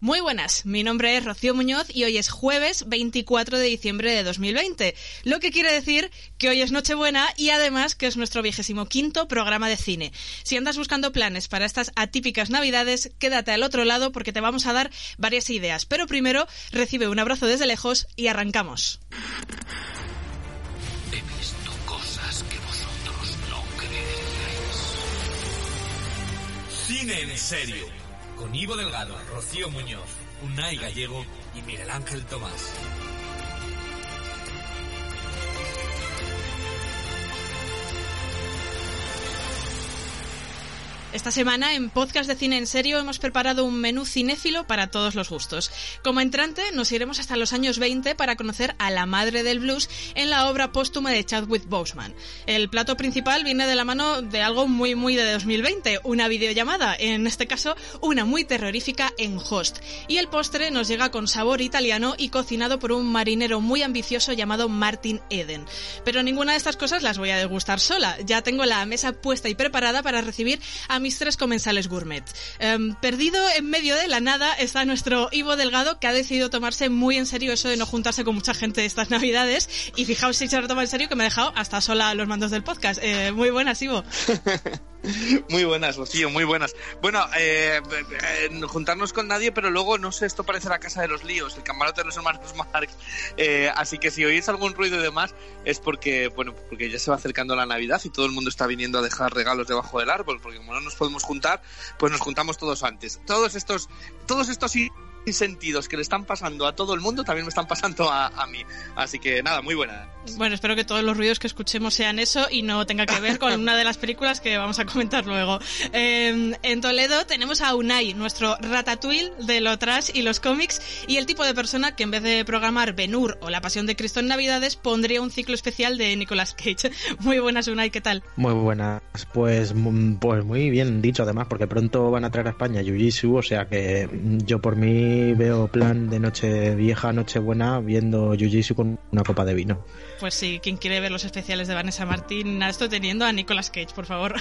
Muy buenas, mi nombre es Rocío Muñoz y hoy es jueves 24 de diciembre de 2020, lo que quiere decir que hoy es Nochebuena y además que es nuestro vigésimo quinto programa de cine. Si andas buscando planes para estas atípicas navidades, quédate al otro lado porque te vamos a dar varias ideas, pero primero recibe un abrazo desde lejos y arrancamos. He visto cosas que vosotros no creeríais. Cine en serio. Con Ivo Delgado, Rocío Muñoz, Unai Gallego y Miguel Ángel Tomás. Esta semana en Podcast de Cine en Serio hemos preparado un menú cinéfilo para todos los gustos. Como entrante nos iremos hasta los años 20 para conocer a la madre del blues en la obra póstuma de Chadwick Boseman. El plato principal viene de la mano de algo muy muy de 2020, una videollamada, en este caso una muy terrorífica en Host. Y el postre nos llega con sabor italiano y cocinado por un marinero muy ambicioso llamado Martin Eden. Pero ninguna de estas cosas las voy a degustar sola, ya tengo la mesa puesta y preparada para recibir a mis tres comensales gourmet. Em, perdido en medio de la nada está nuestro Ivo Delgado, que ha decidido tomarse muy en serio eso de no juntarse con mucha gente estas navidades. Y fijaos si se lo toma en serio que me ha dejado hasta sola los mandos del podcast. Eh, muy buenas, Ivo. Muy buenas, Rocío, muy buenas. Bueno, eh, eh, juntarnos con nadie, pero luego, no sé, esto parece la casa de los líos, el camarote de los hermanos Marx. Eh, así que si oís algún ruido y demás, es porque, bueno, porque ya se va acercando la Navidad y todo el mundo está viniendo a dejar regalos debajo del árbol, porque como no nos podemos juntar, pues nos juntamos todos antes. Todos estos, todos estos sentidos que le están pasando a todo el mundo también me están pasando a, a, mí. Así que nada, muy buena. Bueno, espero que todos los ruidos que escuchemos sean eso y no tenga que ver con una de las películas que vamos a comentar luego. Eh, en Toledo tenemos a Unai, nuestro ratatouille de lo trash y los cómics, y el tipo de persona que en vez de programar Benur o La Pasión de Cristo en Navidades pondría un ciclo especial de Nicolas Cage. Muy buenas, Unai, ¿qué tal? Muy buenas. Pues, pues muy bien dicho, además, porque pronto van a traer a España Jiu-Jitsu, o sea que yo por mí veo plan de noche vieja, noche buena, viendo Jiu-Jitsu con una copa de vino. Pues sí, quien quiere ver los especiales de Vanessa Martín, estoy teniendo a Nicolas Cage, por favor.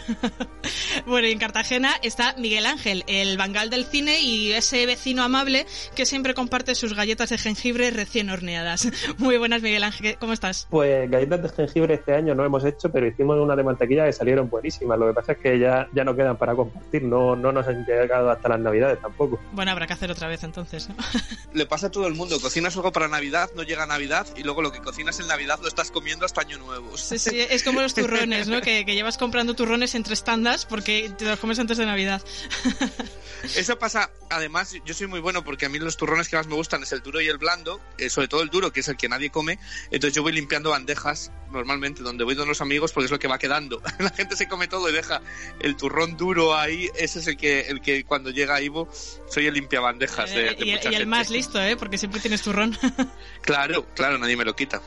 bueno, y en Cartagena está Miguel Ángel, el bangal del cine y ese vecino amable que siempre comparte sus galletas de jengibre recién horneadas. Muy buenas, Miguel Ángel, ¿cómo estás? Pues galletas de jengibre este año no hemos hecho, pero hicimos una de mantequilla que salieron buenísimas. Lo que pasa es que ya, ya no quedan para compartir, no, no nos han llegado hasta las navidades tampoco. Bueno, habrá que hacer otra vez entonces, ¿no? Le pasa a todo el mundo, cocinas algo para Navidad, no llega Navidad y luego lo que cocinas en Navidad lo estás comiendo hasta año nuevo. Sí, sí, es como los turrones, ¿no? Que, que llevas comprando turrones entre tandas porque te los comes antes de Navidad. Eso pasa, además, yo soy muy bueno porque a mí los turrones que más me gustan es el duro y el blando, eh, sobre todo el duro, que es el que nadie come. Entonces yo voy limpiando bandejas normalmente donde voy con los amigos porque es lo que va quedando. La gente se come todo y deja el turrón duro ahí. Ese es el que, el que cuando llega Ivo, soy el limpiabandejas de, de y, mucha y el gente. más listo, ¿eh? Porque siempre tienes turrón. Claro, claro, nadie me lo quita.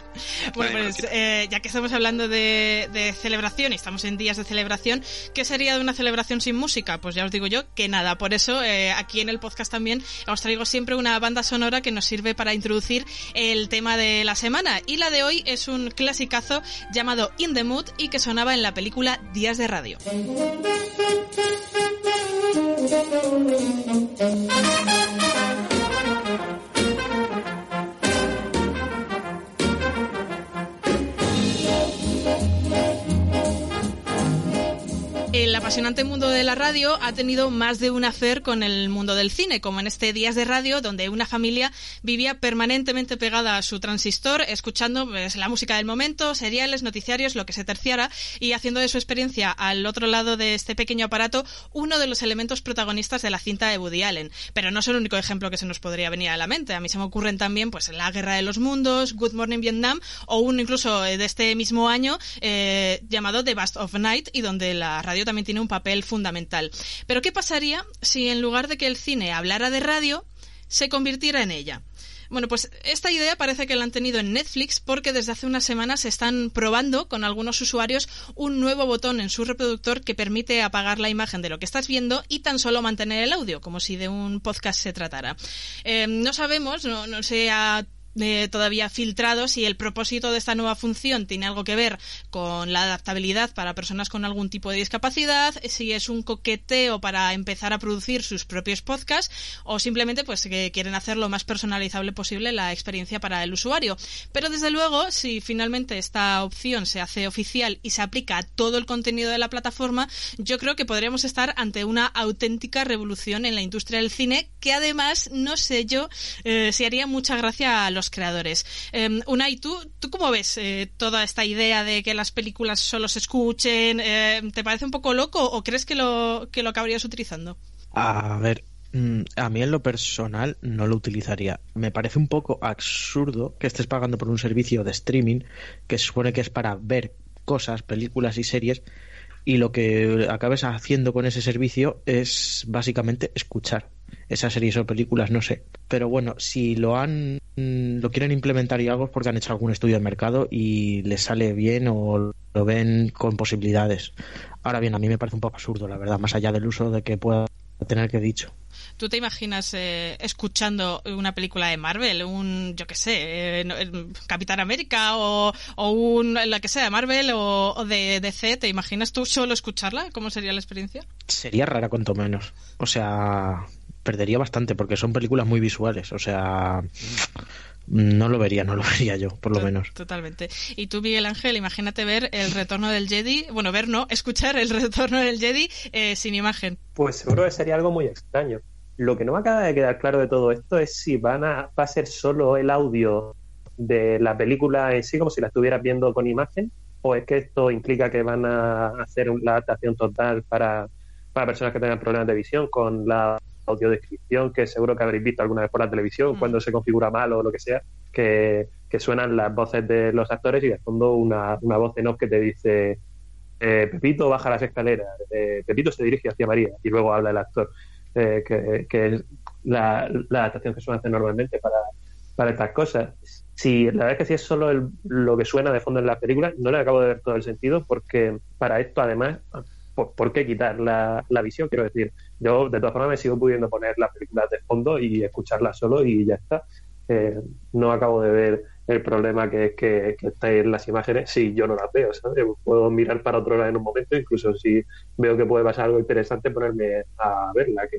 Bueno, pues eh, ya que estamos hablando de, de celebración y estamos en días de celebración, ¿qué sería de una celebración sin música? Pues ya os digo yo que nada. Por eso eh, aquí en el podcast también os traigo siempre una banda sonora que nos sirve para introducir el tema de la semana. Y la de hoy es un clasicazo llamado In the Mood y que sonaba en la película Días de Radio. apasionante mundo de la radio ha tenido más de un hacer con el mundo del cine, como en este Días de Radio, donde una familia vivía permanentemente pegada a su transistor, escuchando pues, la música del momento, seriales, noticiarios, lo que se terciara, y haciendo de su experiencia al otro lado de este pequeño aparato uno de los elementos protagonistas de la cinta de Woody Allen. Pero no es el único ejemplo que se nos podría venir a la mente. A mí se me ocurren también pues La Guerra de los Mundos, Good Morning Vietnam, o uno incluso de este mismo año eh, llamado The Bust of Night, y donde la radio también tiene un papel fundamental. Pero ¿qué pasaría si en lugar de que el cine hablara de radio, se convirtiera en ella? Bueno, pues esta idea parece que la han tenido en Netflix porque desde hace unas semanas están probando con algunos usuarios un nuevo botón en su reproductor que permite apagar la imagen de lo que estás viendo y tan solo mantener el audio, como si de un podcast se tratara. Eh, no sabemos, no, no se ha eh, todavía filtrados y el propósito de esta nueva función tiene algo que ver con la adaptabilidad para personas con algún tipo de discapacidad, si es un coqueteo para empezar a producir sus propios podcasts o simplemente pues que quieren hacer lo más personalizable posible la experiencia para el usuario. Pero desde luego, si finalmente esta opción se hace oficial y se aplica a todo el contenido de la plataforma, yo creo que podríamos estar ante una auténtica revolución en la industria del cine que además, no sé yo, eh, si haría mucha gracia a los creadores. Eh, Unai, ¿tú, ¿tú cómo ves eh, toda esta idea de que las películas solo se escuchen? Eh, ¿Te parece un poco loco o crees que lo, que lo acabarías utilizando? A ver, mm, a mí en lo personal no lo utilizaría. Me parece un poco absurdo que estés pagando por un servicio de streaming que se supone que es para ver cosas, películas y series y lo que acabes haciendo con ese servicio es básicamente escuchar esas series o películas, no sé. Pero bueno, si lo han lo quieren implementar y algo es porque han hecho algún estudio de mercado y les sale bien o lo ven con posibilidades. Ahora bien, a mí me parece un poco absurdo, la verdad, más allá del uso de que pueda tener que dicho. ¿Tú te imaginas eh, escuchando una película de Marvel, un, yo qué sé, eh, Capitán América o, o, un, la que sea de Marvel o, o, de DC? ¿Te imaginas tú solo escucharla? ¿Cómo sería la experiencia? Sería rara, cuanto menos. O sea, perdería bastante porque son películas muy visuales. O sea, no lo vería, no lo vería yo, por lo menos. Totalmente. Y tú, Miguel Ángel, imagínate ver el retorno del Jedi, bueno, ver no, escuchar el retorno del Jedi eh, sin imagen. Pues seguro que sería algo muy extraño. Lo que no me acaba de quedar claro de todo esto es si van a, va a ser solo el audio de la película en sí, como si la estuvieras viendo con imagen, o es que esto implica que van a hacer la adaptación total para, para personas que tengan problemas de visión con la audiodescripción que seguro que habréis visto alguna vez por la televisión, mm. cuando se configura mal o lo que sea, que, que, suenan las voces de los actores y de fondo una, una voz en off que te dice eh, Pepito baja las escaleras, eh, Pepito se dirige hacia María y luego habla el actor, eh, que, que, es la, la, adaptación que suele hacer normalmente para, para estas cosas. Si la verdad es que si es solo el, lo que suena de fondo en la película, no le acabo de ver todo el sentido porque para esto además ¿por, ¿por qué quitar la, la, visión? Quiero decir, yo de todas formas me sigo pudiendo poner las películas de fondo y escucharlas solo y ya está. Eh, no acabo de ver el problema que es que, que en las imágenes si yo no las veo, ¿sabes? Puedo mirar para otro lado en un momento, incluso si veo que puede pasar algo interesante, ponerme a verla, que,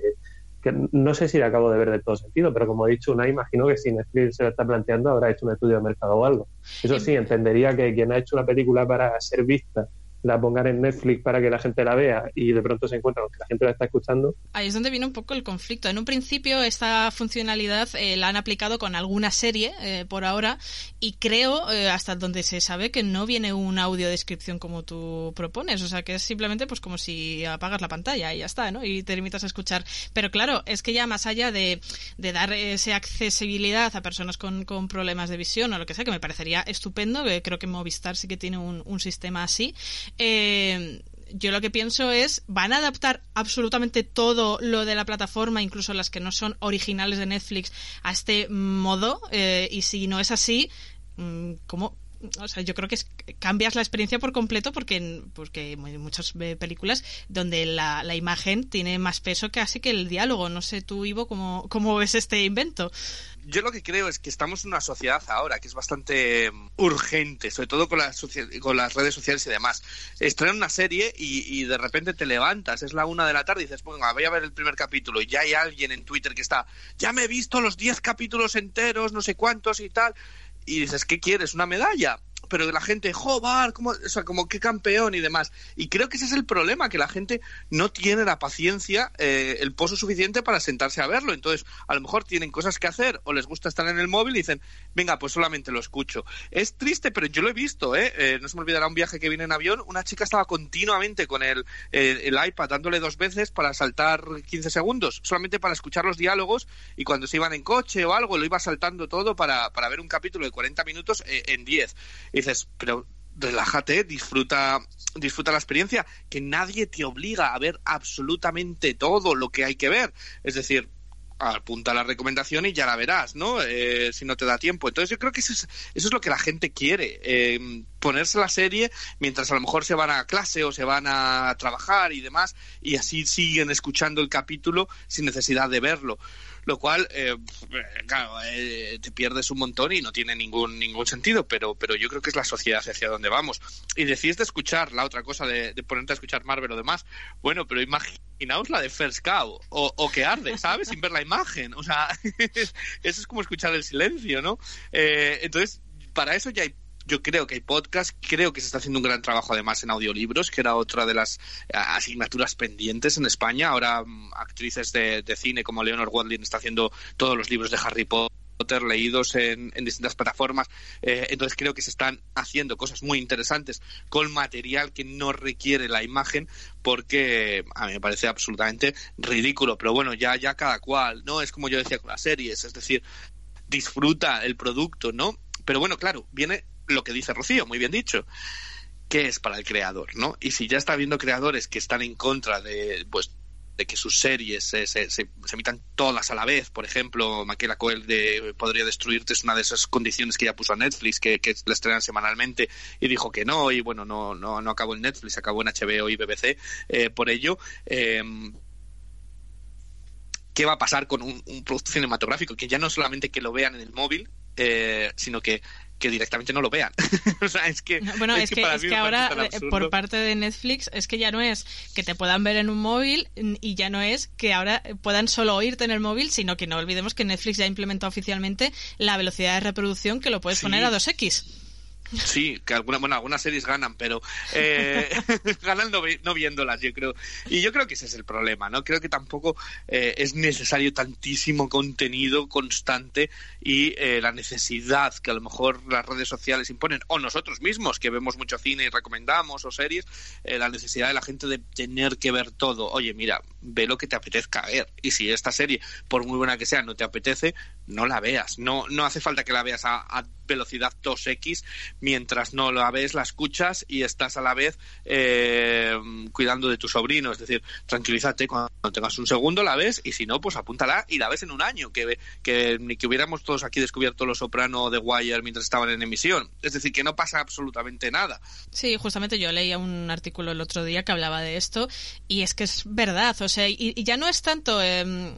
que no sé si la acabo de ver de todo sentido, pero como he dicho, una imagino que si Netflix se lo está planteando habrá hecho un estudio de mercado o algo. Eso sí, entendería que quien ha hecho una película para ser vista la pongan en Netflix para que la gente la vea y de pronto se encuentra con que la gente la está escuchando. Ahí es donde viene un poco el conflicto. En un principio esta funcionalidad eh, la han aplicado con alguna serie eh, por ahora y creo, eh, hasta donde se sabe, que no viene una audiodescripción como tú propones. O sea, que es simplemente pues como si apagas la pantalla y ya está, ¿no? Y te limitas a escuchar. Pero claro, es que ya más allá de, de dar esa accesibilidad a personas con, con, problemas de visión o lo que sea, que me parecería estupendo, que creo que Movistar sí que tiene un, un sistema así, eh, yo lo que pienso es, ¿van a adaptar absolutamente todo lo de la plataforma, incluso las que no son originales de Netflix, a este modo? Eh, y si no es así, mm, ¿cómo, o sea, yo creo que es, cambias la experiencia por completo porque, porque hay muchas películas donde la, la, imagen tiene más peso casi que el diálogo. No sé tú, Ivo, cómo, cómo ves este invento yo lo que creo es que estamos en una sociedad ahora que es bastante mm, urgente, sobre todo con las, con las redes sociales y demás. Estrenan una serie y, y, de repente te levantas, es la una de la tarde y dices, bueno, voy a ver el primer capítulo y ya hay alguien en Twitter que está, ya me he visto los 10 capítulos enteros, no sé cuántos y tal. Y dices, ¿qué quieres? ¿Una medalla? Pero la gente, joder, como, o sea, como qué campeón y demás. Y creo que ese es el problema, que la gente no tiene la paciencia, eh, el pozo suficiente para sentarse a verlo. Entonces, a lo mejor tienen cosas que hacer o les gusta estar en el móvil y dicen, venga, pues solamente lo escucho. Es triste, pero yo lo he visto, ¿eh? eh no se me olvidará un viaje que vine en avión, una chica estaba continuamente con el, el iPad dándole dos veces para saltar 15 segundos, solamente para escuchar los diálogos y cuando se iban en coche o algo, lo iba saltando todo para, para ver un capítulo de 40 minutos eh, en 10. Dices, pero relájate, disfruta, disfruta la experiencia, que nadie te obliga a ver absolutamente todo lo que hay que ver. Es decir, apunta la recomendación y ya la verás, ¿no? Eh, si no te da tiempo. Entonces yo creo que eso es, eso es lo que la gente quiere, eh, ponerse la serie mientras a lo mejor se van a clase o se van a trabajar y demás, y así siguen escuchando el capítulo sin necesidad de verlo lo cual, eh, claro, eh, te pierdes un montón y no tiene ningún ningún sentido, pero, pero yo creo que es la sociedad hacia donde vamos. Y decís de escuchar la otra cosa, de, ponerte a escuchar Marvel o demás, bueno, pero imaginaos la de First Cow, o, que arde, ¿sabes? Sin ver la imagen, o sea, eso es como escuchar el silencio, ¿no? Eh, entonces, para eso ya hay yo creo que hay podcast, creo que se está haciendo un gran trabajo además en audiolibros, que era otra de las eh, asignaturas pendientes en España. Ahora mm, actrices de, cine como Leonor Watling está haciendo todos los libros de Harry Potter leídos en, distintas plataformas. Eh, entonces creo que se están haciendo cosas muy interesantes con material que no requiere la imagen porque a mí me parece absolutamente ridículo. Pero bueno, ya, ya cada cual, ¿no? Es como yo decía con las series, es decir, disfruta el producto, ¿no? Pero bueno, claro, viene lo que dice Rocío, muy bien dicho. ¿Qué es para el creador, no? Y si ya está habiendo creadores que están en contra de, pues, de que sus series se, se, emitan todas a la vez. Por ejemplo, Maquila Coel de Podría Destruirte es una de esas condiciones que ya puso a Netflix, que, que la estrenan semanalmente, y dijo que no, y bueno, no, no, no acabó en Netflix, acabó en HBO y BBC. Eh, por ello, eh, ¿qué va a pasar con un, un, producto cinematográfico? Que ya no solamente que lo vean en el móvil, eh, sino que que directamente no lo vean. o sea, es que. Bueno, es, que, es que ahora, eh, por parte de Netflix, es que ya no es que te puedan ver en un móvil y ya no es que ahora puedan solo oírte en el móvil, sino que no olvidemos que Netflix ya ha implementado oficialmente la velocidad de reproducción que lo puedes poner a 2x. Sí, que alguna, bueno, algunas series ganan, pero eh, ganan no, viéndolas, yo creo. Y yo creo que ese es el problema, ¿no? Creo que tampoco eh, es necesario tantísimo contenido constante y eh, la necesidad que a lo mejor las redes sociales imponen, o nosotros mismos, que vemos mucho cine y recomendamos, o series, la necesidad de la gente de tener que ver todo. Oye, mira, ve lo que te apetezca ver. Y si esta serie, por muy buena que sea, no te apetece, no la veas. No, no hace falta que la veas a, velocidad 2x mientras no la ves, la escuchas y estás a la vez eh, cuidando de tu sobrino. Es decir, tranquilízate cuando tengas un segundo, la ves y si no, pues apúntala y la ves en un año. Que, que ni que hubiéramos todos aquí descubierto Los Soprano de Wire mientras estaban en emisión. Es decir, que no pasa absolutamente nada. Sí, justamente yo leía un artículo el otro día que hablaba de esto y es que es verdad. O sea, y, ya no es tanto eh,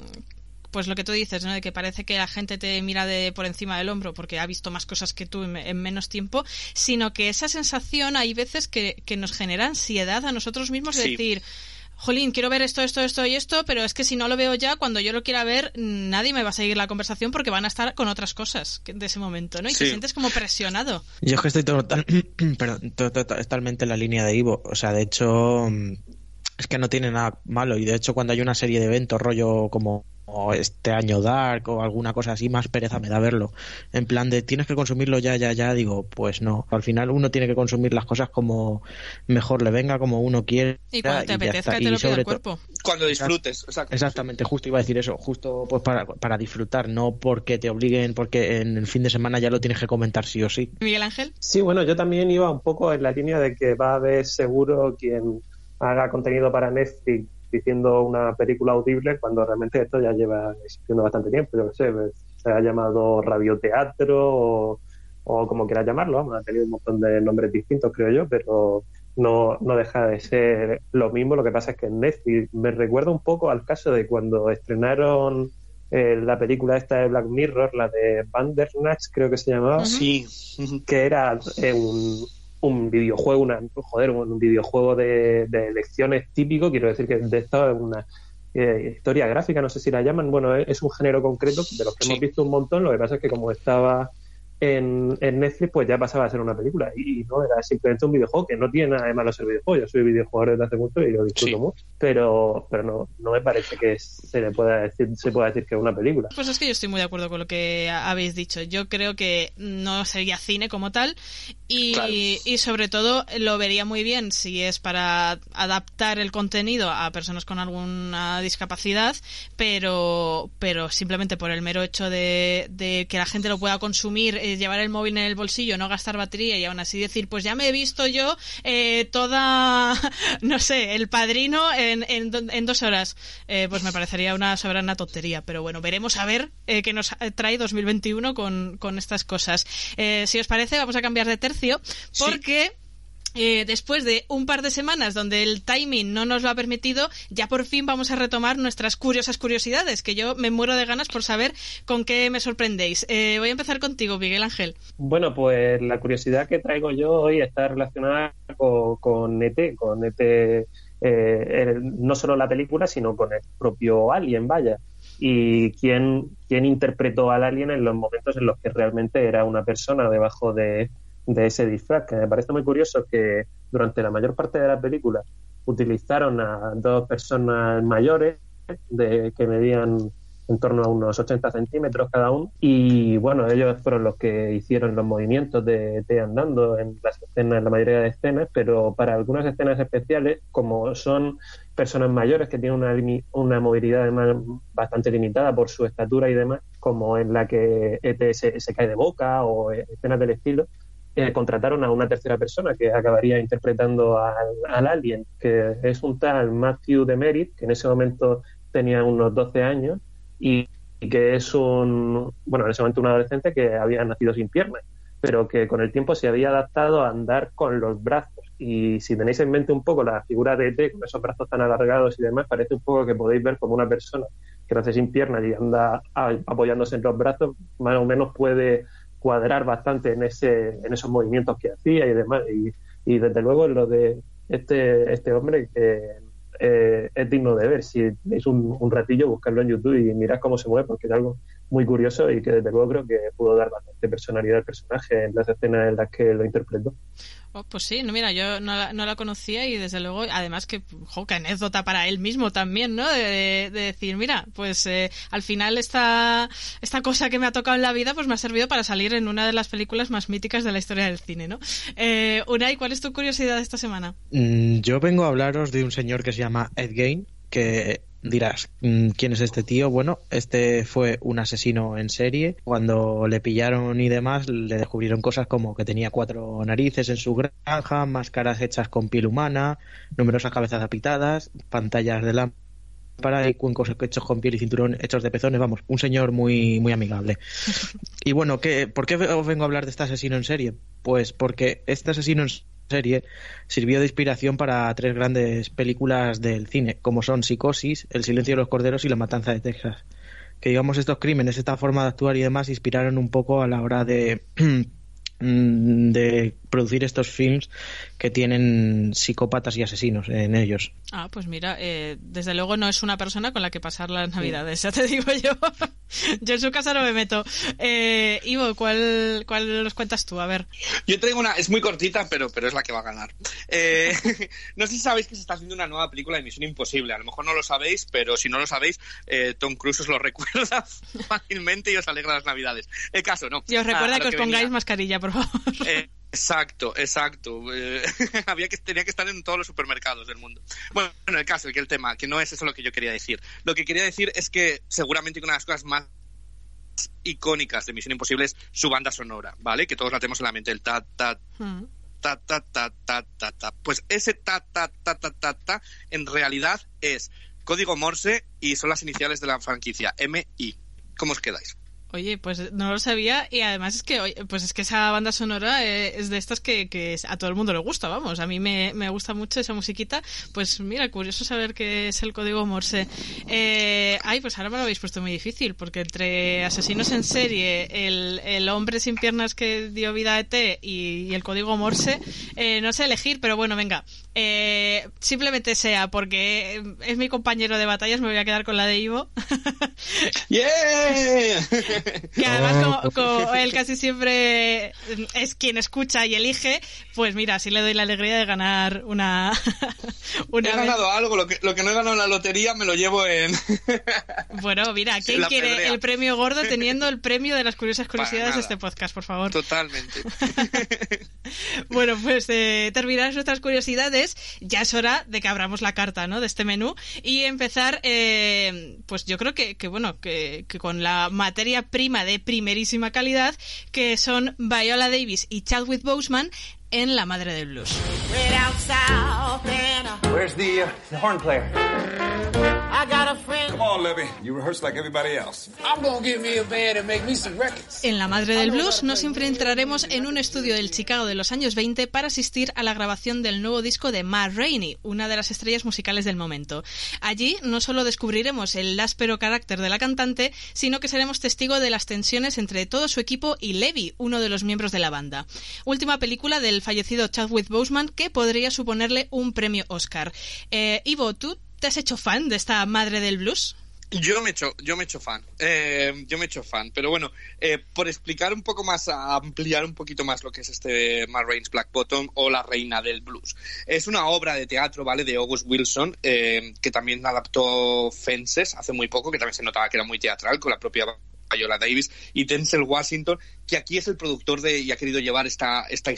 pues lo que tú dices, ¿no? De que parece que la gente te mira de por encima del hombro porque ha visto más cosas que tú en, menos tiempo, sino que esa sensación hay veces que, nos genera ansiedad a nosotros mismos de decir, jolín, quiero ver esto, esto, esto y esto, pero es que si no lo veo ya, cuando yo lo quiera ver, nadie me va a seguir la conversación porque van a estar con otras cosas de ese momento, ¿no? Y te sientes como presionado. Yo es que estoy total, totalmente en la línea de Ivo. O sea, de hecho, es que no tiene nada malo. Y de hecho, cuando hay una serie de eventos, rollo como este año Dark o alguna cosa así, más pereza me da verlo. En plan de tienes que consumirlo ya, ya, ya, digo, pues no. Al final uno tiene que consumir las cosas como mejor le venga, como uno quiere. Y cuando te apetezca, te lo pide el cuerpo. Cuando disfrutes. Exactamente, justo iba a decir eso, justo pues para, para disfrutar, no porque te obliguen, porque en el fin de semana ya lo tienes que comentar sí o sí. Miguel Ángel. Sí, bueno, yo también iba un poco en la línea de que va a haber seguro quien haga contenido para Netflix diciendo una película audible cuando realmente esto ya lleva existiendo bastante tiempo. Yo sé, pues, se ha llamado radioteatro o, o como quieras llamarlo, ha tenido un montón de nombres distintos, creo yo, pero no, no deja de ser lo mismo. Lo que pasa es que en Netflix me recuerda un poco al caso de cuando estrenaron eh, la película esta de Black Mirror, la de Bandersnatch, creo que se llamaba. Sí. Que era eh, un, un videojuego, una, joder, un videojuego de, de elecciones típico, quiero decir que de esto es una eh, historia gráfica, no sé si la llaman, bueno, es, un género concreto de los que hemos visto un montón, lo que pasa es que como estaba en, en, Netflix, pues ya pasaba a ser una película. Y, no era simplemente un videojuego, que no tiene nada de malo ser videojuego. Yo soy videojugador desde hace mucho y lo disfruto mucho. Pero, pero no, no me parece que se le pueda decir, se pueda decir que es una película. Pues es que yo estoy muy de acuerdo con lo que habéis dicho. Yo creo que no sería cine como tal. Y, y sobre todo lo vería muy bien si es para adaptar el contenido a personas con alguna discapacidad, pero, pero simplemente por el mero hecho de, de que la gente lo pueda consumir eh, llevar el móvil en el bolsillo, no gastar batería y aún así decir, pues ya me he visto yo eh, toda, no sé, el padrino en, en, dos horas. Eh, pues me parecería una soberana tontería. Pero bueno, veremos a ver qué nos trae 2021 con, con estas cosas. si os parece, vamos a cambiar de tercio porque... Eh, después de un par de semanas donde el timing no nos lo ha permitido, ya por fin vamos a retomar nuestras curiosas curiosidades, que yo me muero de ganas por saber con qué me sorprendéis. Eh, voy a empezar contigo, Miguel Ángel. Bueno, pues la curiosidad que traigo yo hoy está relacionada con, con ET, con ET, eh, no solo la película, sino con el propio Alien, vaya. Y quién, quién interpretó al Alien en los momentos en los que realmente era una persona debajo de de ese disfraz, que me parece muy curioso que durante la mayor parte de la película utilizaron a dos personas mayores de, que medían en torno a unos 80 centímetros cada uno. Y bueno, ellos fueron los que hicieron los movimientos de T andando en las escenas, en la mayoría de escenas, pero para algunas escenas especiales, como son personas mayores que tienen una, una movilidad bastante limitada por su estatura y demás, como en la que ET se, se cae de boca o escenas del estilo, eh, contrataron a una tercera persona que acabaría interpretando al, alien, que es un tal Matthew Demerit, que en ese momento tenía unos 12 años y, que es un, bueno, en ese momento un adolescente que había nacido sin piernas, pero que con el tiempo se había adaptado a andar con los brazos. Y si tenéis en mente un poco la figura de ET, con esos brazos tan alargados y demás, parece un poco que podéis ver como una persona que nace sin piernas y anda apoyándose en los brazos, más o menos puede cuadrar bastante en ese en esos movimientos que hacía y demás y, y desde luego lo de este este hombre que eh, es digno de ver. Si un, un, ratillo buscarlo en YouTube y mirad cómo se mueve porque es algo muy curioso y que desde luego creo que pudo dar bastante personalidad al personaje en las escenas en las que lo interpretó Oh, pues sí, no, mira, yo no la, no la conocía y desde luego, además que, jo, qué anécdota para él mismo también, ¿no? De, decir, mira, pues eh, al final esta, esta cosa que me ha tocado en la vida, pues me ha servido para salir en una de las películas más míticas de la historia del cine, ¿no? Eh, Unai, ¿cuál es tu curiosidad esta semana? Mm, yo vengo a hablaros de un señor que se llama Ed Gain, que dirás, mm, ¿quién es este tío? Bueno, este fue un asesino en serie. Cuando le pillaron y demás, le descubrieron cosas como que tenía cuatro narices en su granja, máscaras hechas con piel humana, numerosas cabezas apitadas, pantallas de lámpara y cuencos hechos con piel y cinturón hechos de pezones. Vamos, un señor muy, muy amigable. Y bueno, ¿qué, ¿por qué os vengo a hablar de este asesino en serie? Pues porque este asesino en serie sirvió de inspiración para tres grandes películas del cine, como son Psicosis, El silencio de los corderos y La matanza de Texas. Que digamos estos crímenes, esta forma de actuar y demás inspiraron un poco a la hora de de producir estos films que tienen psicópatas y asesinos en ellos. Ah, pues mira, eh, desde luego no es una persona con la que pasar las navidades, ya te digo yo. yo en su casa no me meto. Eh, Ivo, ¿cuál, ¿cuál los cuentas tú? A ver. Yo traigo una, es muy cortita, pero, pero es la que va a ganar. Eh, no sé si sabéis que se está haciendo una nueva película de Misión Imposible. A lo mejor no lo sabéis, pero si no lo sabéis, eh, Tom Cruise os lo recuerda fácilmente y os alegra las navidades. El caso, no. Y os recuerda que os pongáis mascarilla, por favor. Exacto, exacto. Eh, había que, tenía que estar en todos los supermercados del mundo. Bueno, en el caso, que el tema, que no es eso lo que yo quería decir. Lo que quería decir es que seguramente una de las cosas más icónicas de Misión Imposible es su banda sonora, ¿vale? Que todos la tenemos en la mente, el ta, ta, hmm. ta, ta, ta, ta, ta, ta. Pues ese ta, ta, ta, ta, ta, ta, en realidad es código Morse y son las iniciales de la franquicia, MI. ¿Cómo os quedáis? Oye, pues no lo sabía y además es que pues es que esa banda sonora eh, es de estas que, a todo el mundo le gusta, vamos. A mí me, gusta mucho esa musiquita. Pues mira, curioso saber qué es el código Morse. Eh, ay, pues ahora me lo habéis puesto muy difícil porque entre asesinos en serie, el, hombre sin piernas que dio vida a ET y, el código Morse, eh, no sé elegir, pero bueno, venga. Eh, simplemente sea porque es mi compañero de batallas, me voy a quedar con la de Ivo. ¡Yeah! que además, como, él casi siempre es quien escucha y elige, pues mira, sí le doy la alegría de ganar una. una he ganado algo, lo que, lo que no he ganado en la lotería me lo llevo en. bueno, mira, ¿quién quiere el premio gordo teniendo el premio de las curiosas curiosidades de este podcast, por favor? Totalmente. bueno, pues eh, terminar nuestras curiosidades, ya es hora de que abramos la carta, ¿no? De este menú y empezar, eh, pues yo creo que, que bueno, que, que, con la materia prima de primerísima calidad, que son Viola Davis y Chadwick Boseman en La Madre del Blues. Where's the, uh, the horn player? En La Madre del Blues nos enfrentaremos en un estudio del Chicago de los años 20 para asistir a la grabación del nuevo disco de Matt Rainey, una de las estrellas musicales del momento. Allí no solo descubriremos el áspero carácter de la cantante, sino que seremos testigo de las tensiones entre todo su equipo y Levi, uno de los miembros de la banda. Última película del fallecido Chadwick Boseman que podría suponerle un premio Oscar. Eh, Ivo, ¿tú te has hecho fan de esta madre del blues? Yo me he hecho, yo me he hecho fan, eh, yo me he hecho fan, pero bueno, eh, por explicar un poco más, ampliar un poquito más lo que es este Matt Rains Black Bottom o La Reina del Blues. Es una obra de teatro, ¿vale? De August Wilson, eh, que también adaptó Fences hace muy poco, que también se notaba que era muy teatral, con la propia Viola Davis y Denzel Washington, que aquí es el productor de y ha querido llevar esta, esta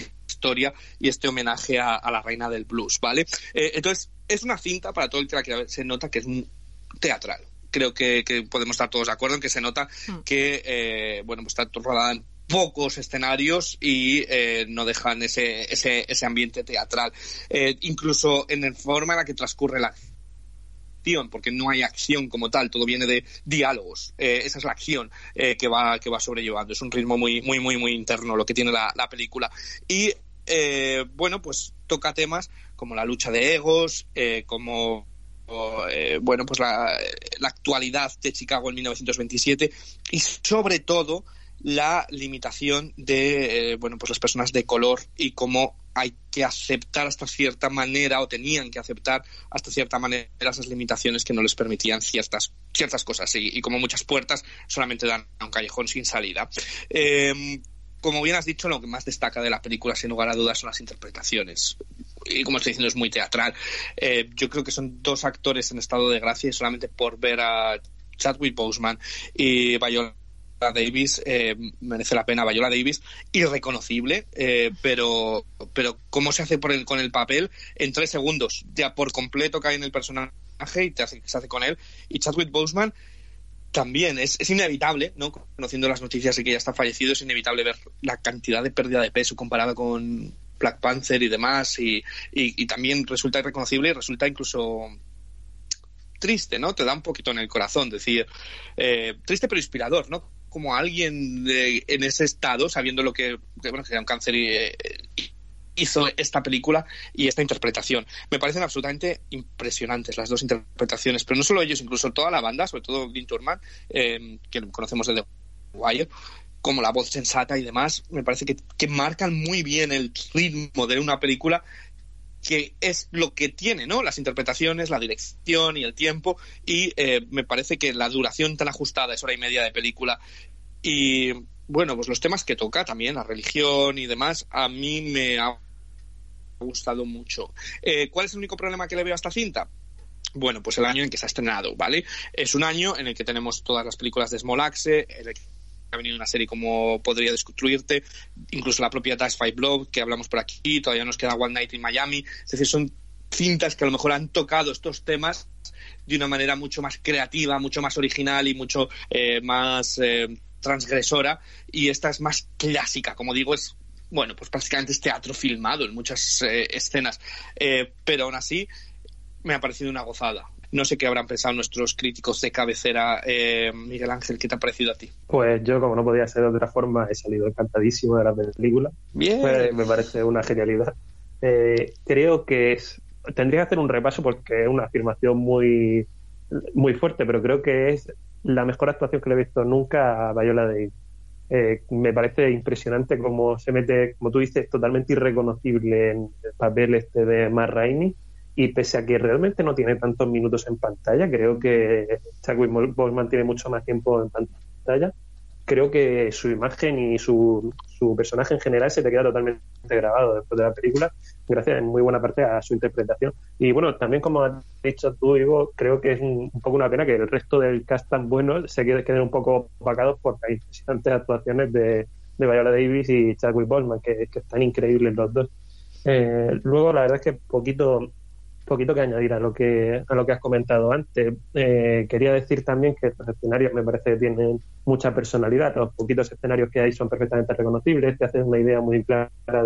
historia y este homenaje a, a la reina del blues, ¿vale? entonces, es una cinta, para todo el que se nota que es un teatral. Creo que, podemos estar todos de acuerdo en que se nota hmm. que, eh, bueno, pues está rodada en pocos escenarios y eh, no dejan ese, ese, ese ambiente teatral. Eh, incluso en la forma en la que transcurre la acción, porque no hay acción como tal, todo viene de diálogos. esa es la acción que va que va sobrellevando. Es un ritmo muy muy muy muy interno lo que tiene la, la película y bueno pues toca temas como la lucha de egos, eh, como eh, bueno, pues la, actualidad de Chicago en 1927 y sobre todo la limitación de eh, bueno pues las personas de color y cómo hay que aceptar hasta cierta manera o tenían que aceptar hasta cierta manera esas limitaciones que no les permitían ciertas ciertas cosas. Y, como muchas puertas solamente dan a un callejón sin salida como bien has dicho, lo que más destaca de la película, sin lugar a dudas, son las interpretaciones. Y como estoy diciendo, es muy teatral. Eh, yo creo que son dos actores en estado de gracia y solamente por ver a Chadwick Boseman y Viola Davis eh, merece la pena Viola Davis irreconocible eh, pero pero cómo se hace por el, con el papel en tres segundos ya por completo cae en el personaje y te hace, se hace con él y Chadwick Boseman también es, inevitable, ¿no? Conociendo las noticias de que ya está fallecido, es inevitable ver la cantidad de pérdida de peso comparada con Black Panther y demás, y, también resulta irreconocible y resulta incluso triste, ¿no? Te da un poquito en el corazón, decir, eh, triste pero inspirador, ¿no? Como alguien en ese estado, sabiendo lo que, bueno, que era un cáncer y, eh, hizo esta película y esta interpretación. Me parecen absolutamente impresionantes las dos interpretaciones, pero no solo ellos, incluso toda la banda, sobre todo Dean Turman, eh, que conocemos de The Wire, como la voz sensata y demás, me parece que, que marcan muy bien el ritmo de una película que es lo que tiene, ¿no? Las interpretaciones, la dirección y el tiempo. Y eh, me parece que la duración tan ajustada es hora y media de película. Y bueno, pues los temas que toca también, la religión y demás, a mí me gustado mucho. Eh, ¿Cuál es el único problema que le veo a esta cinta? Bueno, pues el año en que se ha estrenado, ¿vale? Es un año en el que tenemos todas las películas de Small Axe, en el que ha venido una serie como Podría Destruirte, incluso la propia Dash Five Blood, que hablamos por aquí, todavía nos queda One Night in Miami. Es decir, son cintas que a lo mejor han tocado estos temas de una manera mucho más creativa, mucho más original y mucho eh, más eh, transgresora. Y esta es más clásica, como digo, es bueno, pues prácticamente es teatro filmado en muchas eh, escenas, eh, pero aún así me ha parecido una gozada. No sé qué habrán pensado nuestros críticos de cabecera. Eh, Miguel Ángel, ¿qué te ha parecido a ti? Pues yo, como no podía ser de otra forma, he salido encantadísimo de la película. Bien. me parece una genialidad. creo que es. Tendría que hacer un repaso porque es una afirmación muy, muy fuerte, pero creo que es la mejor actuación que le he visto nunca a Viola de eh, me parece impresionante cómo se mete, como tú dices, totalmente irreconocible en el papel este de Matt Rainey. Y pese a que realmente no tiene tantos minutos en pantalla, creo que Chadwick Boseman tiene mucho más tiempo en pantalla, creo que su imagen y su, su personaje en general se te queda totalmente grabado después de la película, gracias en muy buena parte a su interpretación. Y bueno, también como has dicho tú, Ivo, creo que es un, poco una pena que el resto del cast tan bueno se queden un poco opacados por las impresionantes actuaciones de, de Viola Davis y Chadwick Boseman, que, que están increíbles los dos. Eh, luego, la verdad es que poquito poquito que añadir a lo que a lo que has comentado antes. Eh, quería decir también que los escenarios me parece que tienen mucha personalidad. Los poquitos escenarios que hay son perfectamente reconocibles. Te haces una idea muy clara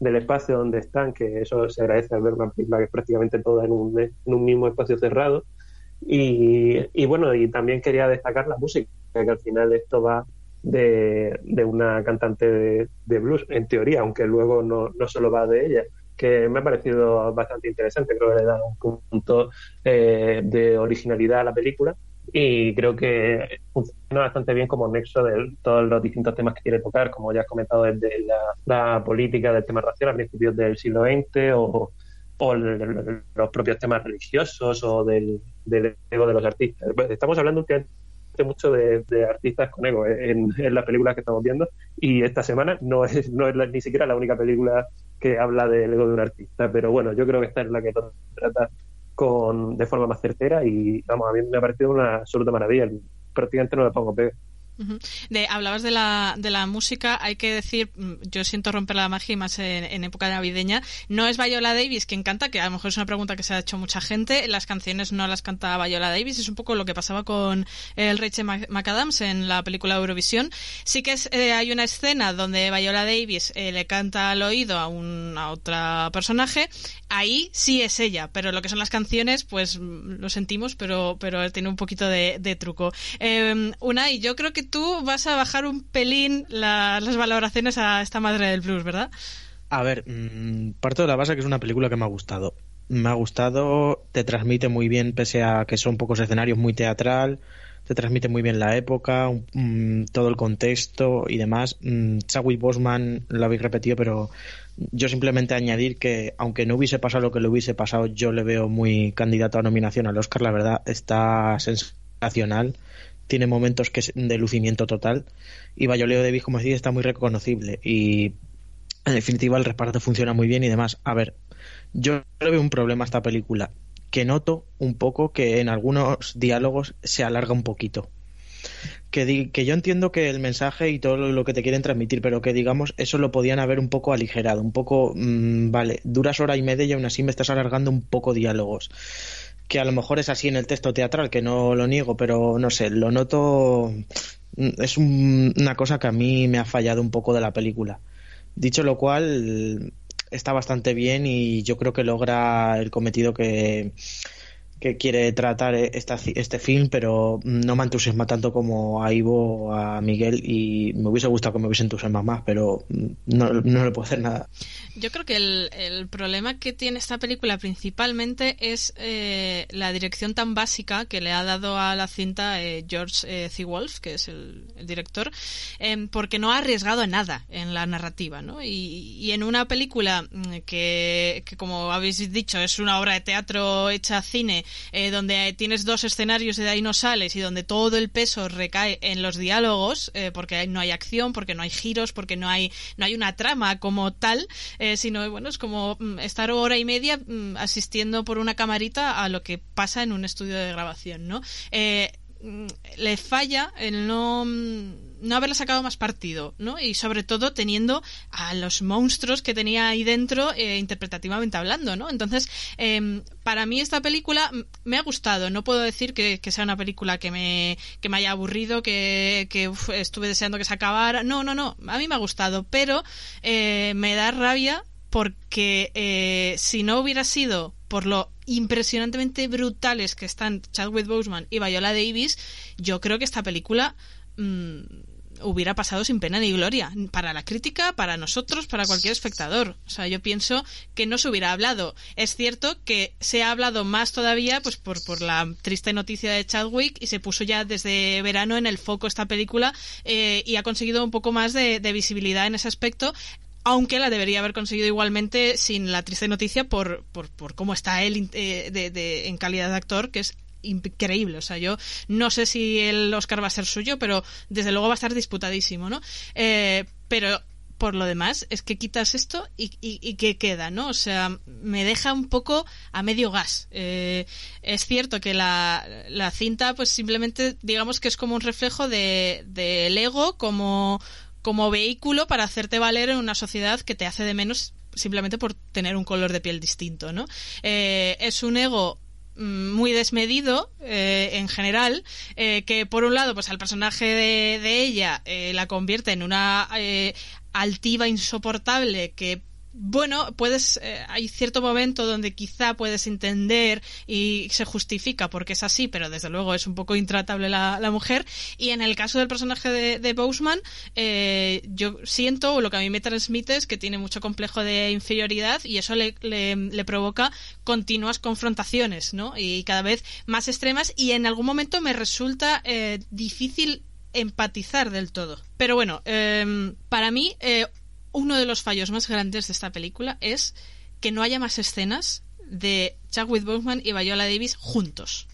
del espacio donde están, que eso se agradece al ver una película que es prácticamente toda en un, en un mismo espacio cerrado. Y, y, bueno, y también quería destacar la música, que al final esto va de, de una cantante de, de, blues, en teoría, aunque luego no, no solo va de ella que me ha parecido bastante interesante. Creo que le da un punto eh, de originalidad a la película y creo que funciona bastante bien como nexo de todos los distintos temas que quiere tocar, como ya has comentado, desde la, política del tema racial a principios del siglo XX o, los propios temas religiosos o del, ego de los artistas. Estamos hablando últimamente mucho de, artistas con ego en, en las películas que estamos viendo y esta semana no es, no es ni siquiera la única película que habla del ego de un artista, pero bueno, yo creo que esta es la que trata con, de forma más certera y vamos, a mí me ha parecido una absoluta maravilla. Prácticamente no le pongo pegue. De, hablabas de la, de la música, hay que decir, mm, yo siento romper la magia más en, época navideña. No es Viola Davis quien canta, que a lo mejor es una pregunta que se ha hecho mucha gente. Las canciones no las canta Viola Davis, es un poco lo que pasaba con el Rachel McAdams en la película Eurovisión. Sí que eh, hay una escena donde Viola Davis eh, le canta al oído a, un, a otra personaje. Ahí sí es ella, pero lo que son las canciones, pues mm, lo sentimos, pero, pero tiene un poquito de, truco. Eh, una, y yo creo que tú vas a bajar un pelín las valoraciones a esta madre del blues, ¿verdad? A ver, mm, parto de la base que es una película que me ha gustado. Me ha gustado, te transmite muy bien, pese a que son pocos escenarios, muy teatral, te transmite muy bien la época, mm, todo el contexto y demás. Mm, Chadwick Bosman lo habéis repetido, pero yo simplemente añadir que, aunque no hubiese pasado lo que le hubiese pasado, yo le veo muy candidato a nominación al Oscar, la verdad, está sensacional tiene momentos que es de lucimiento total y Bayoleo Davis, como decía, está muy reconocible y en definitiva el reparto funciona muy bien y demás. A ver, yo le veo un problema a esta película, que noto un poco que en algunos diálogos se alarga un poquito. Que, que, yo entiendo que el mensaje y todo lo que te quieren transmitir, pero que digamos eso lo podían haber un poco aligerado, un poco, mmm, vale, duras hora y media y aún así me estás alargando un poco diálogos que a lo mejor es así en el texto teatral, que no lo niego, pero no sé, lo noto. Es una cosa que a mí me ha fallado un poco de la película. Dicho lo cual, está bastante bien y yo creo que logra el cometido que, que quiere tratar esta, este film, pero no me entusiasma tanto como a Ivo a Miguel y me hubiese gustado que me hubiese entusiasmado más, pero no, no le puedo hacer nada. Yo creo que el, el problema que tiene esta película principalmente es eh, la dirección tan básica que le ha dado a la cinta eh, George eh, C. Wolf, que es el, director, em, porque no ha arriesgado nada en la narrativa, ¿no? Y, y en una película mm, que, que, como habéis dicho, es una obra de teatro hecha cine eh, donde tienes dos escenarios y de ahí no sales y donde todo el peso recae en los diálogos, eh, porque no hay acción, porque no hay giros, porque no hay, no hay una trama como tal, eh, sino bueno, es como mm, estar hora y media mm, asistiendo por una camarita a lo que pasa en un estudio de grabación, ¿no? Mm, le falla el no no haberle sacado más partido, ¿no? Y sobre todo teniendo a los monstruos que tenía ahí dentro eh, interpretativamente hablando, ¿no? Entonces, em, para mí esta película me ha gustado. No puedo decir que, sea una película que me, que me haya aburrido, que, que estuve deseando que se acabara. No, no, no. A mí me ha gustado, pero eh, me da rabia porque eh, si no hubiera sido por lo impresionantemente brutales que están Chadwick Boseman y Viola Davis, yo creo que esta película mm, hubiera pasado sin pena ni gloria para la crítica, para nosotros, para cualquier espectador. O sea, yo pienso que no se hubiera hablado. Es cierto que se ha hablado más todavía pues por, por la triste noticia de Chadwick y se puso ya desde verano en el foco esta película eh, y ha conseguido un poco más de, visibilidad en ese aspecto aunque la debería haber conseguido igualmente sin la triste noticia por, por, por cómo está él eh, de, de, en calidad de actor, que es increíble. O sea, yo no sé si el Oscar va a ser suyo, pero desde luego va a estar disputadísimo, ¿no? Eh, pero por lo demás, es que quitas esto y, y, ¿qué queda, no? O sea, me deja un poco a medio gas. Eh, es cierto que la, la, cinta, pues simplemente, digamos que es como un reflejo del de, ego como, como vehículo para hacerte valer en una sociedad que te hace de menos simplemente por tener un color de piel distinto, ¿no? Eh, es un ego muy desmedido eh, en general eh, que por un lado pues al personaje de, de ella eh, la convierte en una eh, altiva insoportable que bueno, puedes, eh, hay cierto momento donde quizá puedes entender y se justifica porque es así, pero desde luego es un poco intratable la, la mujer. Y en el caso del personaje de, de Boseman, eh, yo siento, o lo que a mí me transmite es que tiene mucho complejo de inferioridad y eso le, le, provoca continuas confrontaciones, ¿no? Y cada vez más extremas y en algún momento me resulta eh, difícil empatizar del todo. Pero bueno, eh, para mí, eh, uno de los fallos más grandes de esta película es que no haya más escenas de Chadwick Boseman y Viola Davis juntos.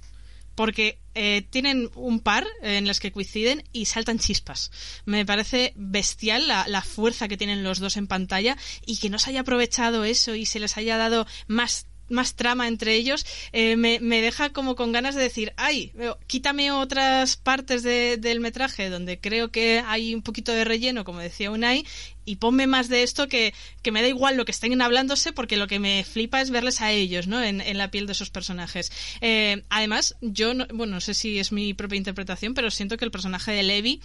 Porque eh, tienen un par en las que coinciden y saltan chispas. Me parece bestial la, la, fuerza que tienen los dos en pantalla y que no se haya aprovechado eso y se les haya dado más más trama entre ellos, eh, me, me, deja como con ganas de decir, ay, quítame otras partes de, del metraje donde creo que hay un poquito de relleno, como decía Unai, y ponme más de esto que, que me da igual lo que estén hablándose porque lo que me flipa es verles a ellos, ¿no? En, en la piel de esos personajes. Eh, además, yo, no, bueno, no sé si es mi propia interpretación, pero siento que el personaje de Levi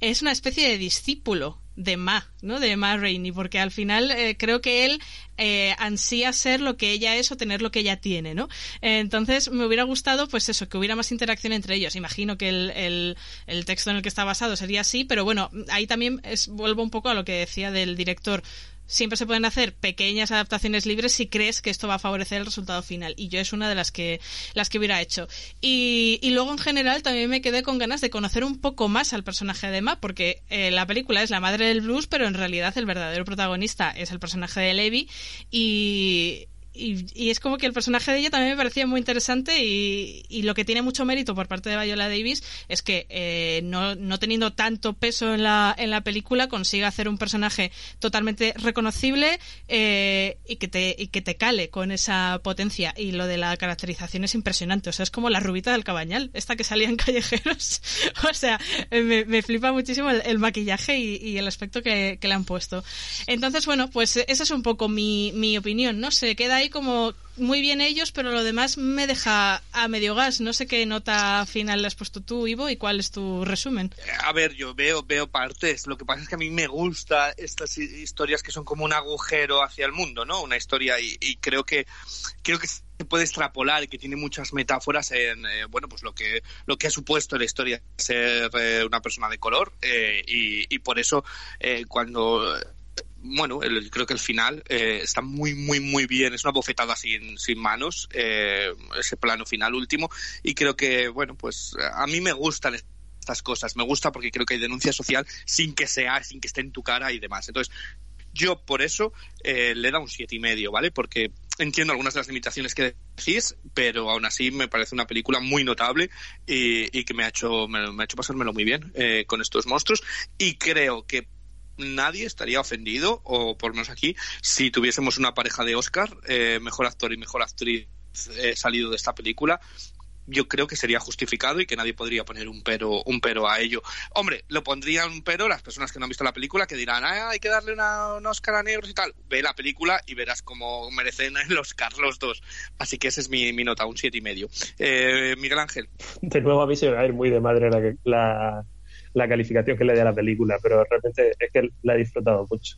es una especie de discípulo de Ma, ¿no? De Ma Rainey, porque al final eh, creo que él eh, ansía ser lo que ella es o tener lo que ella tiene, ¿no? Entonces me hubiera gustado, pues eso, que hubiera más interacción entre ellos. Imagino que el, el, el, texto en el que está basado sería así, pero bueno, ahí también es, vuelvo un poco a lo que decía del director siempre se pueden hacer pequeñas adaptaciones libres si crees que esto va a favorecer el resultado final. Y yo es una de las que, las que hubiera hecho. Y, y luego en general también me quedé con ganas de conocer un poco más al personaje de Ma, porque eh, la película es la madre del blues, pero en realidad el verdadero protagonista es el personaje de Levi. Y, y, y, es como que el personaje de ella también me parecía muy interesante y, y lo que tiene mucho mérito por parte de Viola Davis es que eh, no, no, teniendo tanto peso en la, en la película consigue hacer un personaje totalmente reconocible eh, y, que te, y que te cale con esa potencia y lo de la caracterización es impresionante, o sea, es como la rubita del cabañal, esta que salía en callejeros, o sea, me, me flipa muchísimo el, maquillaje y, y, el aspecto que, que, le han puesto. Entonces, bueno, pues esa es un poco mi, mi opinión, ¿no? Se queda ahí como muy bien ellos, pero lo demás me deja a medio gas. No sé qué nota final le has puesto tú, Ivo, y cuál es tu resumen. A ver, yo veo, veo partes. Lo que pasa es que a mí me gusta estas historias que son como un agujero hacia el mundo, ¿no? Una historia y, y creo que creo que se puede extrapolar que tiene muchas metáforas en eh, bueno pues lo que lo que ha supuesto la historia ser eh, una persona de color eh, y, y, por eso cuando bueno, el, creo que el final eh, está muy, muy, muy bien. Es una bofetada sin, sin manos, eh, ese plano final último. Y creo que, bueno, pues a mí me gustan estas cosas. Me gusta porque creo que hay denuncia social sin que sea, sin que esté en tu cara y demás. Entonces, yo por eso eh, le da un siete y medio, ¿vale? Porque entiendo algunas de las limitaciones que decís, pero aún así me parece una película muy notable y, y que me ha hecho me, me, ha hecho pasármelo muy bien eh, con estos monstruos y creo que nadie estaría ofendido, o por lo menos aquí, si tuviésemos una pareja de Oscar, eh, mejor actor y mejor actriz eh, salido de esta película. Yo creo que sería justificado y que nadie podría poner un pero, un pero a ello. Hombre, lo pondrían un pero las personas que no han visto la película que dirán, ah, hay que darle una, un Oscar a negros y tal. Ve la película y verás cómo merecen el Oscar los dos. Así que esa es mi, mi nota, un siete y medio. Eh, Miguel Ángel. De nuevo a mí se va a ir muy de madre la, la, la calificación que le dé a la película, pero realmente es que la he disfrutado mucho.